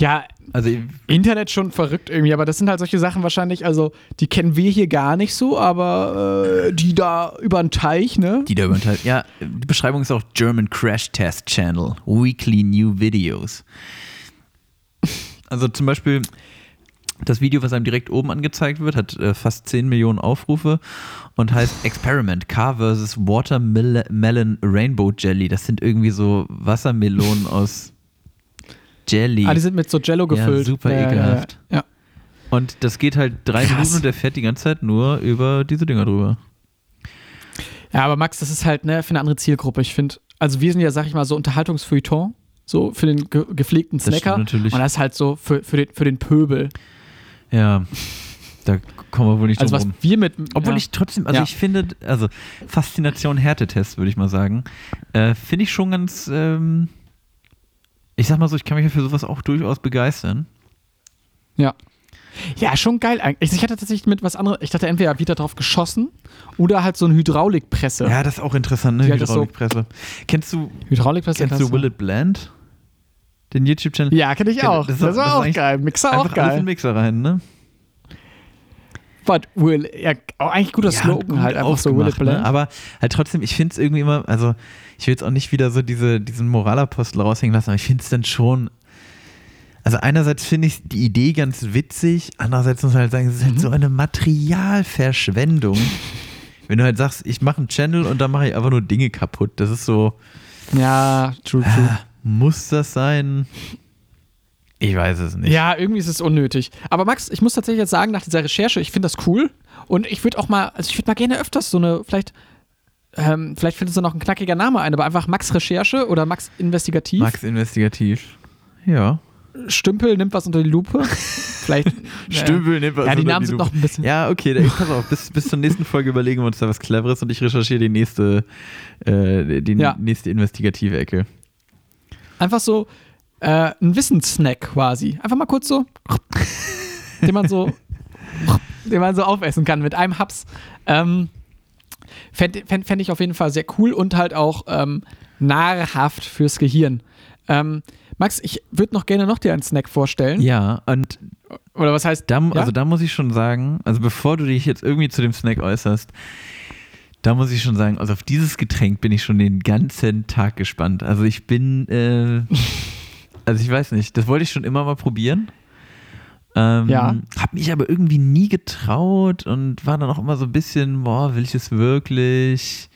Ja, also Internet schon verrückt irgendwie, aber das sind halt solche Sachen wahrscheinlich, also die kennen wir hier gar nicht so, aber äh, die da über den Teich, ne? die da über den Teil. Ja, die Beschreibung ist auch German Crash Test Channel. Weekly New Videos. Also zum Beispiel das Video, was einem direkt oben angezeigt wird, hat äh, fast 10 Millionen Aufrufe und heißt (laughs) Experiment Car vs. Watermelon Rainbow Jelly. Das sind irgendwie so Wassermelonen (laughs) aus Jelly. Ah, die sind mit so Jello gefüllt. Ja, super ja, ekelhaft. Ja, ja. Und das geht halt drei Krass. Minuten und der fährt die ganze Zeit nur über diese Dinger drüber. ja, aber Max, das ist halt ne, für eine andere Zielgruppe. Ich finde, also wir sind ja, sag ich mal, so Unterhaltungsfeuilleton, so für den ge gepflegten Das Snacker. natürlich. Und das ist halt so für, für, den, für den Pöbel. Ja, da kommen wir wohl nicht Also drum was rum. wir mit. Obwohl ja. ich trotzdem, also Ja. ich finde, also Faszination Härtetest, würde ich mal sagen, äh, finde ich schon ganz, ähm, ich sag mal so, ich kann mich ja für sowas auch durchaus begeistern. Ja. Ja, schon geil eigentlich. Ich hatte tatsächlich mit was anderes. Ich dachte, entweder wird da drauf geschossen oder halt so eine Hydraulikpresse. Ja, das ist auch interessant, ne? Die halt das so- Hydraulikpresse. Kennst du, Hydraulikpresse kennst du Will It Blend? Den YouTube-Channel? Ja, kenn ich auch. das Das, ist- war das auch geil. Mixer auch Einfach alles in geil. Mixer rein, ne? But Will, ja, auch eigentlich guter Slogan gut halt, einfach so Will It ne? Blend. Aber halt trotzdem, ich finde es irgendwie immer, also ich will jetzt auch nicht wieder so diese, diesen Moralapostel raushängen lassen, aber ich finde es dann schon, also einerseits finde ich die Idee ganz witzig, andererseits muss man halt sagen, es ist halt so eine Materialverschwendung. (laughs) Wenn du halt sagst, ich mache einen Channel und dann mache ich einfach nur Dinge kaputt. Das ist so, Ja, true, true. Muss das sein? Ich weiß es nicht. Ja, irgendwie ist es unnötig. Aber Max, ich muss tatsächlich jetzt sagen, nach dieser Recherche, ich finde das cool. Und ich würde auch mal, also ich würde mal gerne öfters so eine, vielleicht, ähm, vielleicht findest du noch ein knackiger Name ein, aber einfach Max Recherche oder Max Investigativ. Max Investigativ. Ja. Stümpel nimmt was unter die Lupe. (laughs) vielleicht. äh, Stümpel nimmt was Ja, die unter Namen sind Lupe. noch ein bisschen. Ja, okay, da, pass auf, bis, bis zur nächsten Folge überlegen wir uns da was Cleveres und ich recherchiere die nächste, äh, die Ja. nächste investigative Ecke. Einfach so äh, ein Wissenssnack quasi. Einfach mal kurz so, den man so, den man so aufessen kann mit einem Haps. Ähm, Fände fänd, fänd ich auf jeden Fall sehr cool und halt auch ähm, nahrhaft fürs Gehirn. Ähm, Max, ich würde noch gerne noch dir einen Snack vorstellen. Ja, und Oder was heißt, da, ja? also da muss ich schon sagen, also bevor du dich jetzt irgendwie zu dem Snack äußerst, da muss ich schon sagen, also auf dieses Getränk bin ich schon den ganzen Tag gespannt. Also ich bin, äh, also ich weiß nicht, das wollte ich schon immer mal probieren. Ähm, Ja. Hab mich aber irgendwie nie getraut und war dann auch immer so ein bisschen, boah, will ich es wirklich?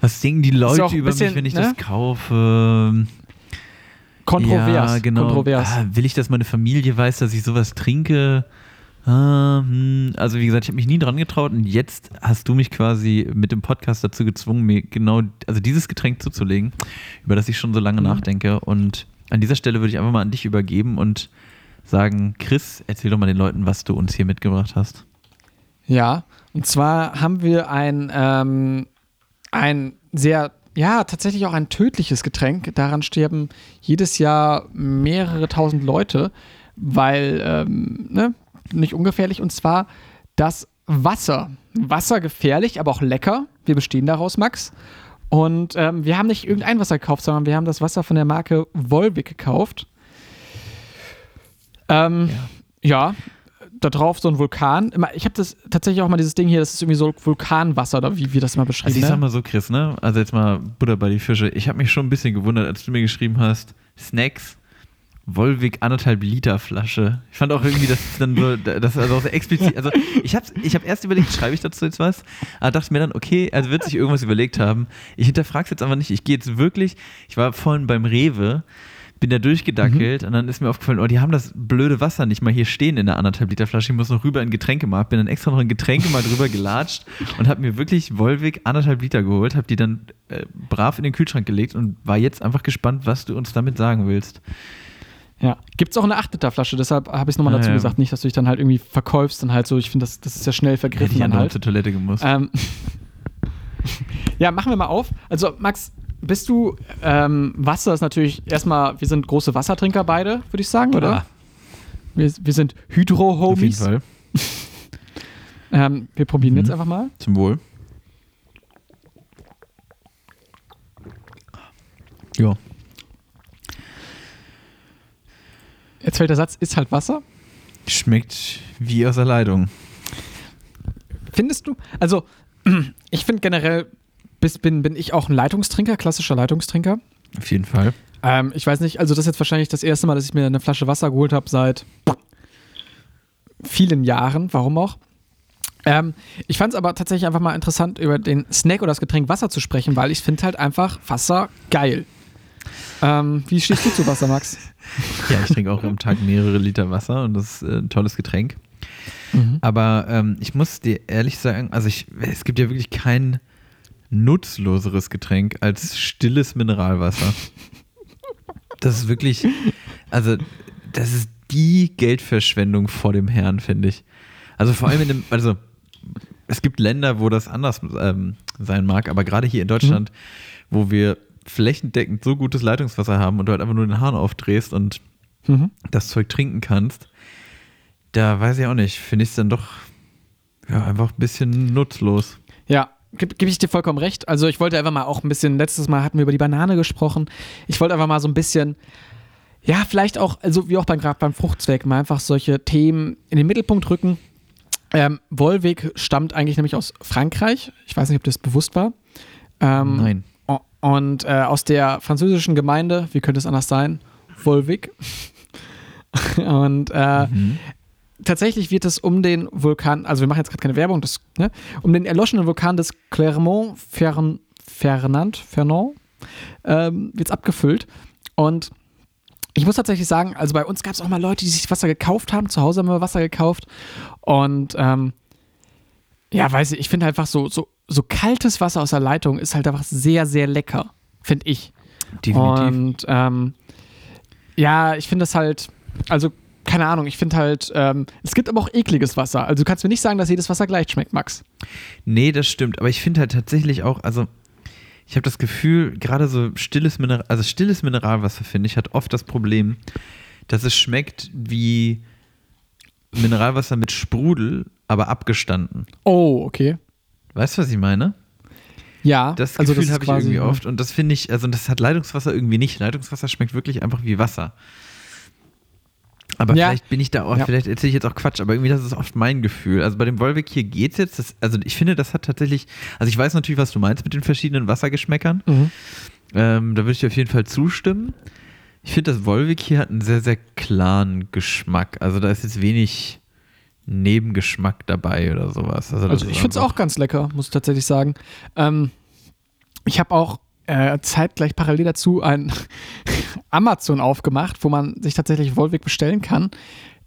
Was denken die Leute über bisschen, mich, wenn ich ne? das kaufe? kontrovers. Ja, genau. kontrovers. Ah, will ich, dass meine Familie weiß, dass ich sowas trinke? Ah, hm. Also wie gesagt, ich habe mich nie dran getraut und jetzt hast du mich quasi mit dem Podcast dazu gezwungen, mir genau, also dieses Getränk zuzulegen, über das ich schon so lange Mhm. nachdenke. Und an dieser Stelle würde ich einfach mal an dich übergeben und sagen, Chris, erzähl doch mal den Leuten, was du uns hier mitgebracht hast. Ja, und zwar haben wir ein, ähm, ein sehr, ja, tatsächlich auch ein tödliches Getränk. Daran sterben jedes Jahr mehrere tausend Leute, weil, ähm, ne, nicht ungefährlich, und zwar das Wasser. Wasser gefährlich, aber auch lecker. Wir bestehen daraus, Max. Und ähm, wir haben nicht irgendein Wasser gekauft, sondern wir haben das Wasser von der Marke Volvic gekauft. Ähm, ja. da drauf so ein Vulkan. Ich habe das tatsächlich auch mal dieses Ding hier, das ist irgendwie so Vulkanwasser, oder wie wir das mal beschrieben Also ich ne? sag mal so, Chris, ne? Also jetzt mal Butter bei die Fische. Ich habe mich schon ein bisschen gewundert, als du mir geschrieben hast, Snacks, Volvic anderthalb Liter Flasche. Ich fand auch irgendwie, das ist dann so, das also auch sehr explizit. Also ich habe ich hab erst überlegt, schreibe ich dazu jetzt was? Aber dachte mir dann, okay, also wird sich irgendwas überlegt haben. Ich hinterfrage es jetzt einfach nicht. Ich gehe jetzt wirklich, ich war vorhin beim Rewe, bin da durchgedackelt und dann ist mir aufgefallen, oh, die haben das blöde Wasser nicht mal hier stehen in der anderthalb Liter Flasche. Ich muss noch rüber in den Getränkemarkt, bin dann extra noch in Getränkemarkt drüber gelatscht und habe mir wirklich Volvic anderthalb Liter geholt, habe die dann äh, brav in den Kühlschrank gelegt und war jetzt einfach gespannt, was du uns damit sagen willst. Ja. Gibt es auch eine 8 Liter Flasche, deshalb habe ich es nochmal dazu ja. gesagt, nicht, dass du dich dann halt irgendwie verkaufst und halt so, ich finde, das, das ist ja schnell Hätte vergriffen ich dann halt. zur Toilette gemusst. Ähm, (laughs) ja, machen wir mal auf. Also, Max, bist du, ähm, Wasser ist natürlich erstmal, wir sind große Wassertrinker beide, würde ich sagen, oder? Ja. Wir, wir sind Auf jeden Hydro-Homies. Fall. (laughs) Ähm, wir probieren Mhm. jetzt einfach mal. Zum Wohl. Ja. Jetzt fällt der Satz, ist halt Wasser. Schmeckt wie aus der Leitung. Findest du? Also, (clears throat) ich finde generell, bis, bin, bin ich auch ein Leitungstrinker, klassischer Leitungstrinker. Auf jeden Fall. Ähm, ich weiß nicht, also das ist jetzt wahrscheinlich das erste Mal, dass ich mir eine Flasche Wasser geholt habe seit vielen Jahren, warum auch. Ähm, ich fand es aber tatsächlich einfach mal interessant, über den Snack oder das Getränk Wasser zu sprechen, weil ich finde halt einfach Wasser geil. Ähm, wie stehst du zu Wasser, Max? (laughs) Ja, ich trinke auch am Tag mehrere Liter Wasser und das ist äh, ein tolles Getränk. Aber ähm, ich muss dir ehrlich sagen, also ich, es gibt ja wirklich kein nutzloseres Getränk als stilles Mineralwasser. Das ist wirklich, also das ist die Geldverschwendung vor dem Herrn, finde ich. Also vor allem in dem, also es gibt Länder, wo das anders ähm, sein mag, aber gerade hier in Deutschland, wo wir flächendeckend so gutes Leitungswasser haben und du halt einfach nur den Hahn aufdrehst und Mhm. das Zeug trinken kannst, da weiß ich auch nicht, finde ich es dann doch ja, einfach ein bisschen nutzlos. Ja, gebe geb ich dir vollkommen recht. Also ich wollte einfach mal auch ein bisschen, letztes Mal hatten wir über die Banane gesprochen. Ich wollte einfach mal so ein bisschen, ja, vielleicht auch, also wie auch beim, gerade beim Fruchtzweck, mal einfach solche Themen in den Mittelpunkt rücken. Ähm, Volvic stammt eigentlich nämlich aus Frankreich. Ich weiß nicht, ob das bewusst war. Ähm, Nein. Und äh, aus der französischen Gemeinde, wie könnte es anders sein? Volvic. (laughs) Und äh, tatsächlich wird es um den Vulkan, also wir machen jetzt gerade keine Werbung, das, ne, um den erloschenen Vulkan des Clermont-Ferrand, Fernand, Fernand, ähm, wird es abgefüllt. Und ich muss tatsächlich sagen, also bei uns gab es auch mal Leute, die sich Wasser gekauft haben. Zu Hause haben wir Wasser gekauft. Und ähm, ja, weiß ich, ich finde einfach so, so, so kaltes Wasser aus der Leitung ist halt einfach sehr, sehr lecker, finde ich. Definitiv. Und ähm, ja, ich finde das halt, also keine Ahnung, ich finde halt, ähm, es gibt aber auch ekliges Wasser. Also du kannst mir nicht sagen, dass jedes Wasser gleich schmeckt, Max. Nee, das stimmt. Aber ich finde halt tatsächlich auch, also ich habe das Gefühl, gerade so stilles Mineral, also stilles Mineralwasser, finde ich, hat oft das Problem, dass es schmeckt wie Mineralwasser mit Sprudel, aber abgestanden. Oh, okay. Weißt du, was ich meine? Ja, Das also Gefühl habe ich irgendwie oft und das finde ich, also das hat Leitungswasser irgendwie nicht. Leitungswasser schmeckt wirklich einfach wie Wasser. Aber Ja. vielleicht bin ich da auch, Ja. vielleicht erzähle ich jetzt auch Quatsch, aber irgendwie das ist oft mein Gefühl. Also bei dem Wolwig hier geht's jetzt, das, also ich finde, das hat tatsächlich, also ich weiß natürlich, was du meinst mit den verschiedenen Wassergeschmäckern. Mhm. Ähm, da würde ich dir auf jeden Fall zustimmen. Ich finde, das Wolwig hier hat einen sehr, sehr klaren Geschmack. Also da ist jetzt wenig Nebengeschmack dabei oder sowas. Also, Also ich finde es auch ganz lecker, muss ich tatsächlich sagen. Ähm, ich habe auch äh, zeitgleich parallel dazu ein (laughs) Amazon aufgemacht, wo man sich tatsächlich Volvic bestellen kann.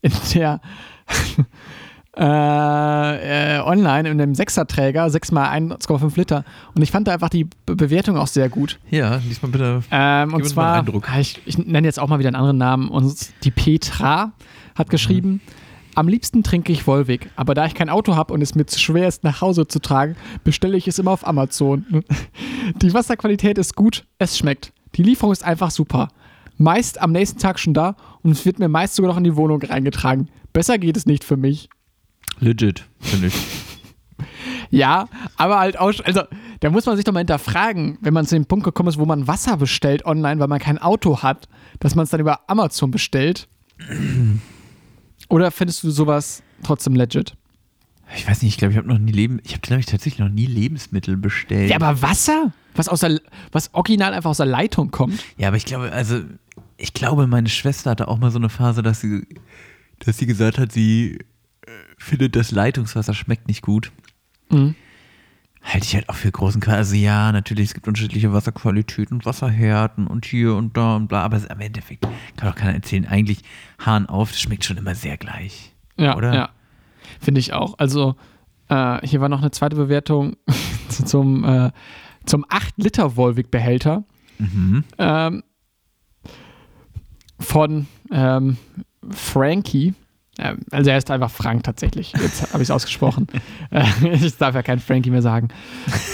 In der (laughs) äh, äh, online in dem Sechserträger, 6 mal 1,5 Liter. Und ich fand da einfach die Be Bewertung auch sehr gut. Ja, diesmal bitte. Ähm, und zwar, Eindruck. ich, ich nenne jetzt auch mal wieder einen anderen Namen. Und die Petra hat geschrieben, am liebsten trinke ich Volvic, aber da ich kein Auto habe und es mir zu schwer ist, nach Hause zu tragen, bestelle ich es immer auf Amazon. (laughs) Die Wasserqualität ist gut, es schmeckt. Die Lieferung ist einfach super. Meist am nächsten Tag schon da und es wird mir meist sogar noch in die Wohnung reingetragen. Besser geht es nicht für mich. Legit, finde ich. (laughs) Ja, aber halt auch, also da muss man sich doch mal hinterfragen, wenn man zu dem Punkt gekommen ist, wo man Wasser bestellt online, weil man kein Auto hat, dass man es dann über Amazon bestellt. Oder findest du sowas trotzdem legit? Ich weiß nicht, ich glaube, ich habe noch nie Leben, ich habe glaube ich tatsächlich noch nie Lebensmittel bestellt. Ja, aber Wasser? Was aus der, was original einfach aus der Leitung kommt? Ja, aber ich glaube, also ich glaube, meine Schwester hatte auch mal so eine Phase, dass sie, dass sie gesagt hat, sie äh, findet das Leitungswasser schmeckt nicht gut. Mhm. Halte ich halt auch für großen Quatsch. Also ja, natürlich, es gibt unterschiedliche Wasserqualitäten und Wasserhärten und hier und da und bla, aber es- im Endeffekt kann doch keiner erzählen. Eigentlich Hahn auf, das schmeckt schon immer sehr gleich. Ja, Oder? ja. Finde ich auch. Also, äh, hier war noch eine zweite Bewertung (laughs) zum, äh, zum 8-Liter-Volvic-Behälter. Mhm. Ähm, von ähm, Frankie. Ähm, also er ist einfach Frank tatsächlich. Jetzt (laughs) habe ich es ausgesprochen. äh, (laughs) ich darf ja kein Frankie mehr sagen.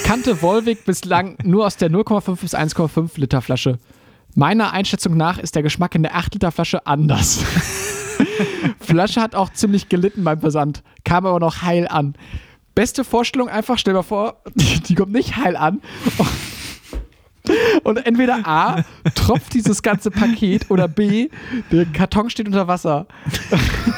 Kannte Volvic bislang nur aus der 0,5 bis 1,5 Liter Flasche. Meiner Einschätzung nach ist der Geschmack in der 8 Liter Flasche anders. (laughs) Flasche hat auch ziemlich gelitten beim Versand, kam aber noch heil an. Beste Vorstellung einfach, stell mal vor, die kommt nicht heil an. Und entweder A, tropft dieses ganze Paket oder B, der Karton steht unter Wasser.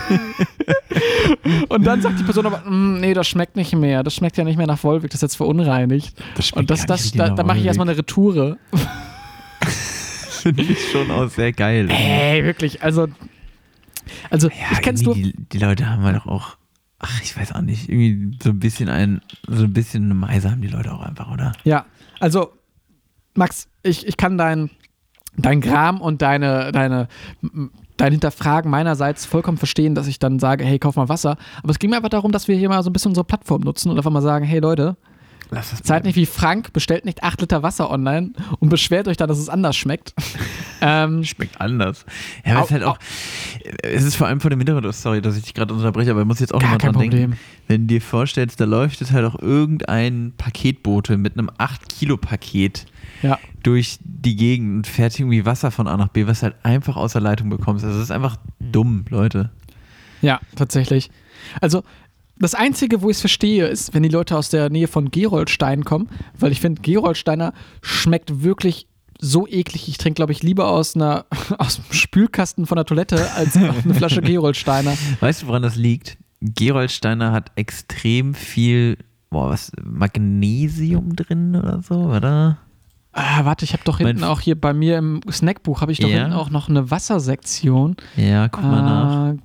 (laughs) Und dann sagt die Person aber, "Mm, nee, das schmeckt nicht mehr. Das schmeckt ja nicht mehr nach Volvic, das ist jetzt verunreinigt. Das schmeckt Und das, das, da, da mache ich erstmal eine Retoure. Finde ich schon auch sehr geil. (laughs) Ey, wirklich, also. Also, Ja, ich kenn's nur. Die, die Leute haben halt auch, ach, ich weiß auch nicht, irgendwie so ein bisschen ein, so ein bisschen eine Meise haben die Leute auch einfach, oder? Ja, also, Max, ich, ich kann dein, dein Gram und deine, deine, dein Hinterfragen meinerseits vollkommen verstehen, dass ich dann sage, hey, kauf mal Wasser. Aber es ging mir einfach darum, dass wir hier mal so ein bisschen unsere Plattform nutzen und einfach mal sagen, hey Leute, seid nicht wie Frank, bestellt nicht 8 Liter Wasser online und beschwert euch dann, dass es anders schmeckt. (laughs) ähm, Schmeckt anders. Ja, aber Au- es ist halt auch, es ist vor allem vor dem Hintergrund, sorry, dass ich dich gerade unterbreche, aber ich muss jetzt auch nochmal dran Problem. denken. Wenn du dir vorstellst, da läuft es halt auch irgendein Paketbote mit einem 8-Kilo-Paket ja. durch die Gegend und fährt irgendwie Wasser von A nach B, was du halt einfach aus der Leitung bekommst. Also, das ist einfach dumm, Leute. Ja, tatsächlich. Also, das Einzige, wo ich es verstehe, ist, wenn die Leute aus der Nähe von Geroldstein kommen, weil ich finde, Geroldsteiner schmeckt wirklich so eklig. Ich trinke, glaube ich, lieber aus einer (laughs) aus dem Spülkasten von der Toilette als (laughs) eine Flasche Geroldsteiner. Weißt du, woran das liegt? Gerolsteiner hat extrem viel, boah, was, Magnesium drin oder so, oder? Ah, warte, ich habe doch hinten Mein- auch hier bei mir im Snackbuch habe ich doch Ja? hinten auch noch eine Wassersektion. Ja, guck mal nach. Ah,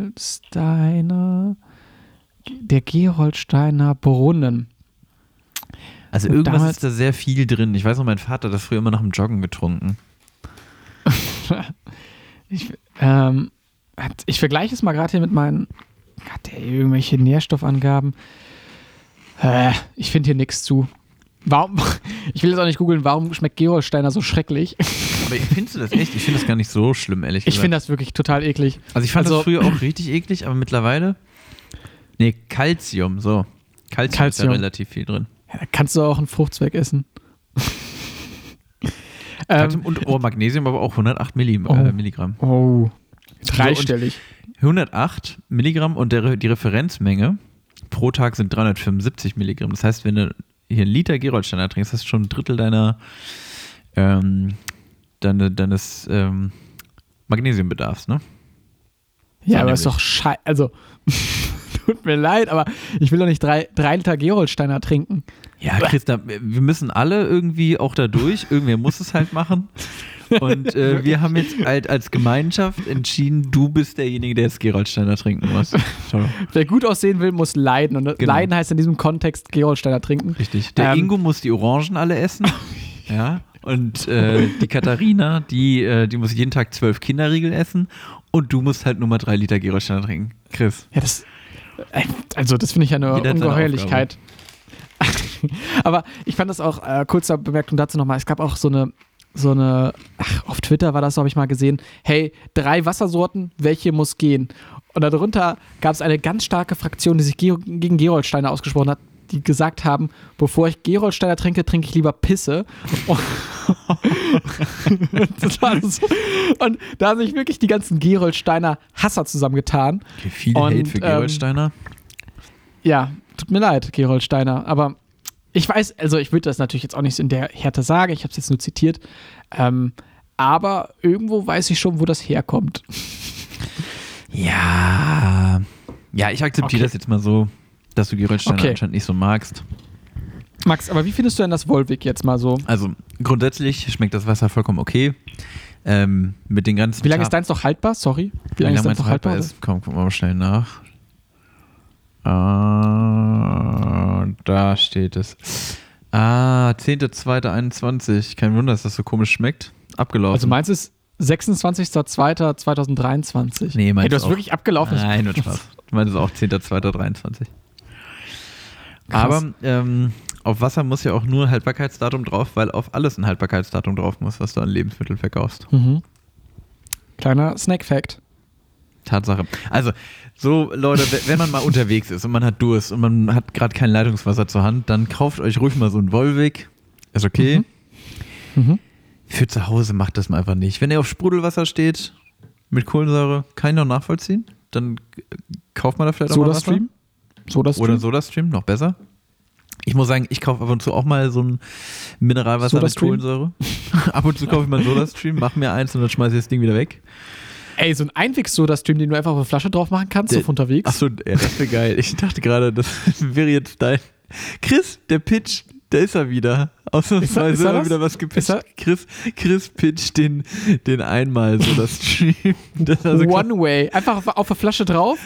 Gerolsteiner. Der Gerolsteiner Brunnen. Also und irgendwas damals- ist da sehr viel drin. Ich weiß noch, mein Vater hat das früher immer nach dem Joggen getrunken. (laughs) Ich, ähm, ich vergleiche es mal gerade hier mit meinen. Hat der irgendwelche Nährstoffangaben? Äh, ich finde hier nichts zu. Warum? (laughs) Ich will jetzt auch nicht googeln, warum schmeckt Gerolsteiner so schrecklich. Aber findest du das echt? Ich finde das gar nicht so schlimm, ehrlich gesagt. Ich finde das wirklich total eklig. Also ich fand Also- das früher auch (clears throat) richtig eklig, aber mittlerweile. Nee, Calcium, so. Calcium, ist ja Calcium. relativ viel drin. Ja, da kannst du auch einen Fruchtzweck essen. (laughs) Calcium ähm, und oh, Magnesium aber auch 108 Milli Oh. äh, Milligramm. oh, dreistellig. 108 Milligramm und der, die Referenzmenge pro Tag sind 375 Milligramm. Das heißt, wenn du hier einen Liter Gerolsteiner trinkst, hast du schon ein Drittel deiner ähm, deine, deines ähm, Magnesiumbedarfs, ne? Ja, So aber ist doch scheiße. Also, (laughs) tut mir leid, aber ich will doch nicht drei, drei Liter Gerolsteiner trinken. Ja, Christa, wir müssen alle irgendwie auch da durch. Irgendwer muss es halt machen. (laughs) Und äh, (laughs) wir haben jetzt halt als Gemeinschaft entschieden, du bist derjenige, der jetzt Gerolsteiner trinken muss. So, Wer gut aussehen will, muss leiden. Und Genau. leiden heißt in diesem Kontext Gerolsteiner trinken. richtig. Der Ähm, Ingo muss die Orangen alle essen. (laughs) ja. Und äh, die Katharina, die, äh, die muss jeden Tag zwölf Kinderriegel essen. Und du musst halt nur mal drei Liter Gerolsteiner trinken. Chris. Ja, das. äh, Also, das finde ich ja eine Jeder Ungeheuerlichkeit. (laughs) Aber ich fand das auch, äh, kurzer Bemerkung dazu nochmal, es gab auch so eine, so eine, ach, auf Twitter war das, habe ich mal gesehen, hey, drei Wassersorten, welche muss gehen? Und darunter gab es eine ganz starke Fraktion, die sich ge gegen Gerolsteiner ausgesprochen hat, die gesagt haben, bevor ich Gerolsteiner trinke, trinke ich lieber Pisse. (laughs) So, und da haben sich wirklich die ganzen Gerolsteiner Hasser zusammengetan. Okay, viel Und, Hate für ähm, Gerolsteiner. Ja, tut mir leid, Gerold Steiner. Aber ich weiß, also ich würde das natürlich jetzt auch nicht so in der Härte sagen, ich habe es jetzt nur zitiert. Ähm, aber irgendwo weiß ich schon, wo das herkommt. (laughs) Ja. Ja, ich akzeptiere Okay. das jetzt mal so, dass du Gerolsteiner Okay. anscheinend nicht so magst. Max, aber wie findest du denn das Volvic jetzt mal so? Also grundsätzlich schmeckt das Wasser vollkommen okay. Ähm, mit den ganzen. Wie lange ist Ta- deins noch haltbar? Sorry. Wie lange ist meinst deins du haltbar ist? Komm, gucken wir mal schnell nach. Ah, da steht es. Ah, 10.2.21. Kein Wunder, dass das so komisch schmeckt. Abgelaufen. Also meins ist 26.02.2023. Nee, meins hey, du hast auch. wirklich abgelaufen. Nein, nur Spaß. (laughs) Du meinst auch 10.2.23. Aber ähm, auf Wasser muss ja auch nur ein Haltbarkeitsdatum drauf, weil auf alles ein Haltbarkeitsdatum drauf muss, was du an Lebensmitteln verkaufst. Mhm. Kleiner Snack-Fact. Tatsache. Also, so Leute, wenn man mal unterwegs ist und man hat Durst und man hat gerade kein Leitungswasser zur Hand, dann kauft euch ruhig mal so einen Volvic. Ist okay. Mhm. Für zu Hause macht das mal einfach nicht. Wenn ihr auf Sprudelwasser steht, mit Kohlensäure, kann ich noch nachvollziehen. Dann kauft man da vielleicht auch mal Wasser. Soda-Stream? Soda-Stream? Oder SodaStream, noch besser. Ich muss sagen, ich kaufe ab und zu auch mal so ein Mineralwasser mit? Kohlensäure. (laughs) ab und zu kaufe ich mal ein SodaStream, mach mir eins und dann schmeiße ich das Ding wieder weg. Ey, so ein Einwegs-Soda-Stream, den du einfach auf eine Flasche drauf machen kannst, so Der- von unterwegs. Achso, ja, das wäre geil. Ich dachte gerade, das (laughs) wäre jetzt dein. Chris, der Pitch, da ist er wieder. Ausnahmsweise Ist er- ist er wieder was gepitcht. Chris, Chris pitcht den, den einmal so (laughs) das Stream. Das also One Way. Einfach auf, auf eine Flasche drauf.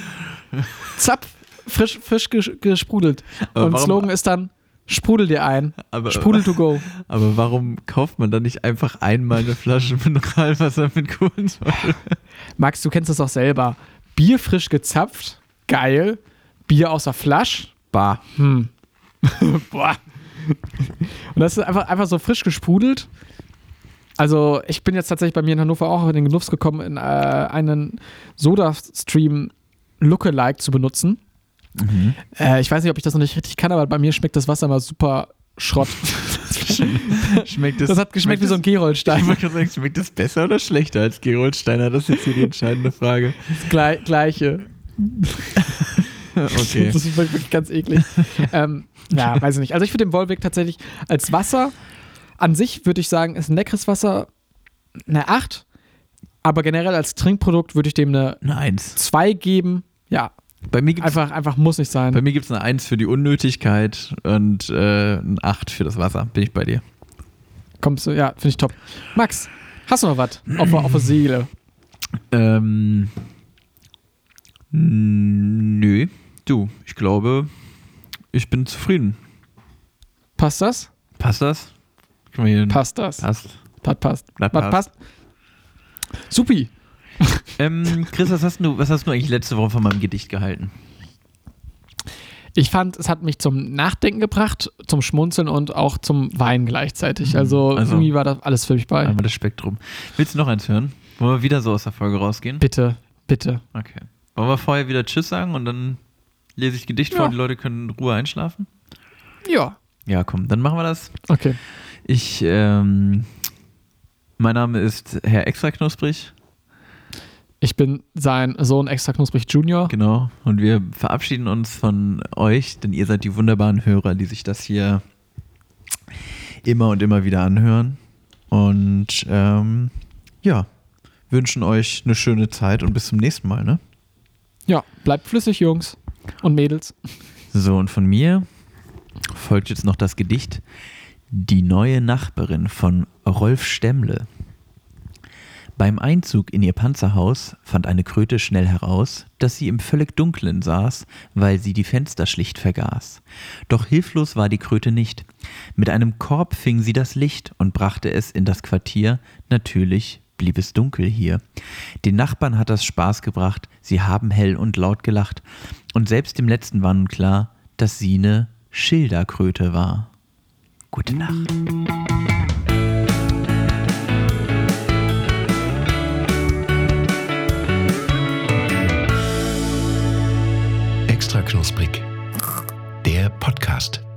Zapp, frisch, frisch ges gesprudelt. Aber Und warum- Slogan ist dann: Sprudel dir ein. aber, Sprudel to go. aber warum kauft man dann nicht einfach einmal eine Flasche Mineralwasser mit Kohlensäure? Max, du kennst das auch selber. Bier frisch gezapft. Geil. Bier aus der Flasche. Bah. Hm. (laughs) Boah. Und das ist einfach, einfach so frisch gesprudelt. Also, ich bin jetzt tatsächlich bei mir in Hannover auch in den Genuss gekommen, in, äh, einen Soda-Stream Lookalike zu benutzen. Mhm. Äh, ich weiß nicht, ob ich das noch nicht richtig kann, aber bei mir schmeckt das Wasser immer super Schrott. (laughs) Schmeckt es, Das hat geschmeckt wie so ein Gerolstein. Ich wollte gerade sagen, schmeckt das besser oder schlechter als Gerolsteiner? Das ist jetzt hier die entscheidende Frage. Gle gleiche. (laughs) Okay. Das ist wirklich ganz eklig. ähm, ja, weiß ich nicht. Also ich finde den Volvic tatsächlich als Wasser an sich würde ich sagen, ist ein leckeres Wasser eine 8. Aber generell als Trinkprodukt würde ich dem eine Eine Eins. 2 geben. Ja, Bei mir gibt es einfach, einfach muss nicht sein. bei mir gibt's eine Eins für die Unnötigkeit und äh, ein Acht für das Wasser. Bin ich bei dir. Kommst du, ja, finde ich top. Max, hast du noch was auf, der- auf der Seele? Ähm, nö, du, ich glaube, ich bin zufrieden. Passt das? Passt das? Passt das? Passt. Was passt? Das passt. passt? Supi. Ähm, Chris, was hast, du, was hast du eigentlich letzte Woche von meinem Gedicht gehalten? Ich fand, es hat mich zum Nachdenken gebracht, zum Schmunzeln und auch zum Weinen gleichzeitig. Also, Also- irgendwie war das alles für mich bei. Einmal das Spektrum. Willst du noch eins hören? Wollen wir wieder so aus der Folge rausgehen? Bitte, bitte. Okay. Wollen wir vorher wieder Tschüss sagen und dann lese ich Gedicht Ja. vor und die Leute können in Ruhe einschlafen? Ja. Ja, komm, dann machen wir das. Okay. Ich, ähm, mein Name ist Herr Extra Knusprig, Ich bin sein Sohn Extra Knusprig Junior. genau. Und wir verabschieden uns von euch, denn ihr seid die wunderbaren Hörer, die sich das hier immer und immer wieder anhören. Und ähm, ja, wünschen euch eine schöne Zeit und bis zum nächsten Mal, ne? Ja, bleibt flüssig, Jungs und Mädels. So, und von mir folgt jetzt noch das Gedicht Die neue Nachbarin von Rolf Stemmle. Beim Einzug in ihr Panzerhaus fand eine Kröte schnell heraus, dass sie im völlig Dunklen saß, weil sie die Fenster schlicht vergaß. Doch hilflos war die Kröte nicht. Mit einem Korb fing sie das Licht und brachte es in das Quartier. Natürlich blieb es dunkel hier. Den Nachbarn hat das Spaß gebracht, sie haben hell und laut gelacht. Und selbst dem Letzten war nun klar, dass sie ne Schilderkröte war. Gute Nacht. Podcast.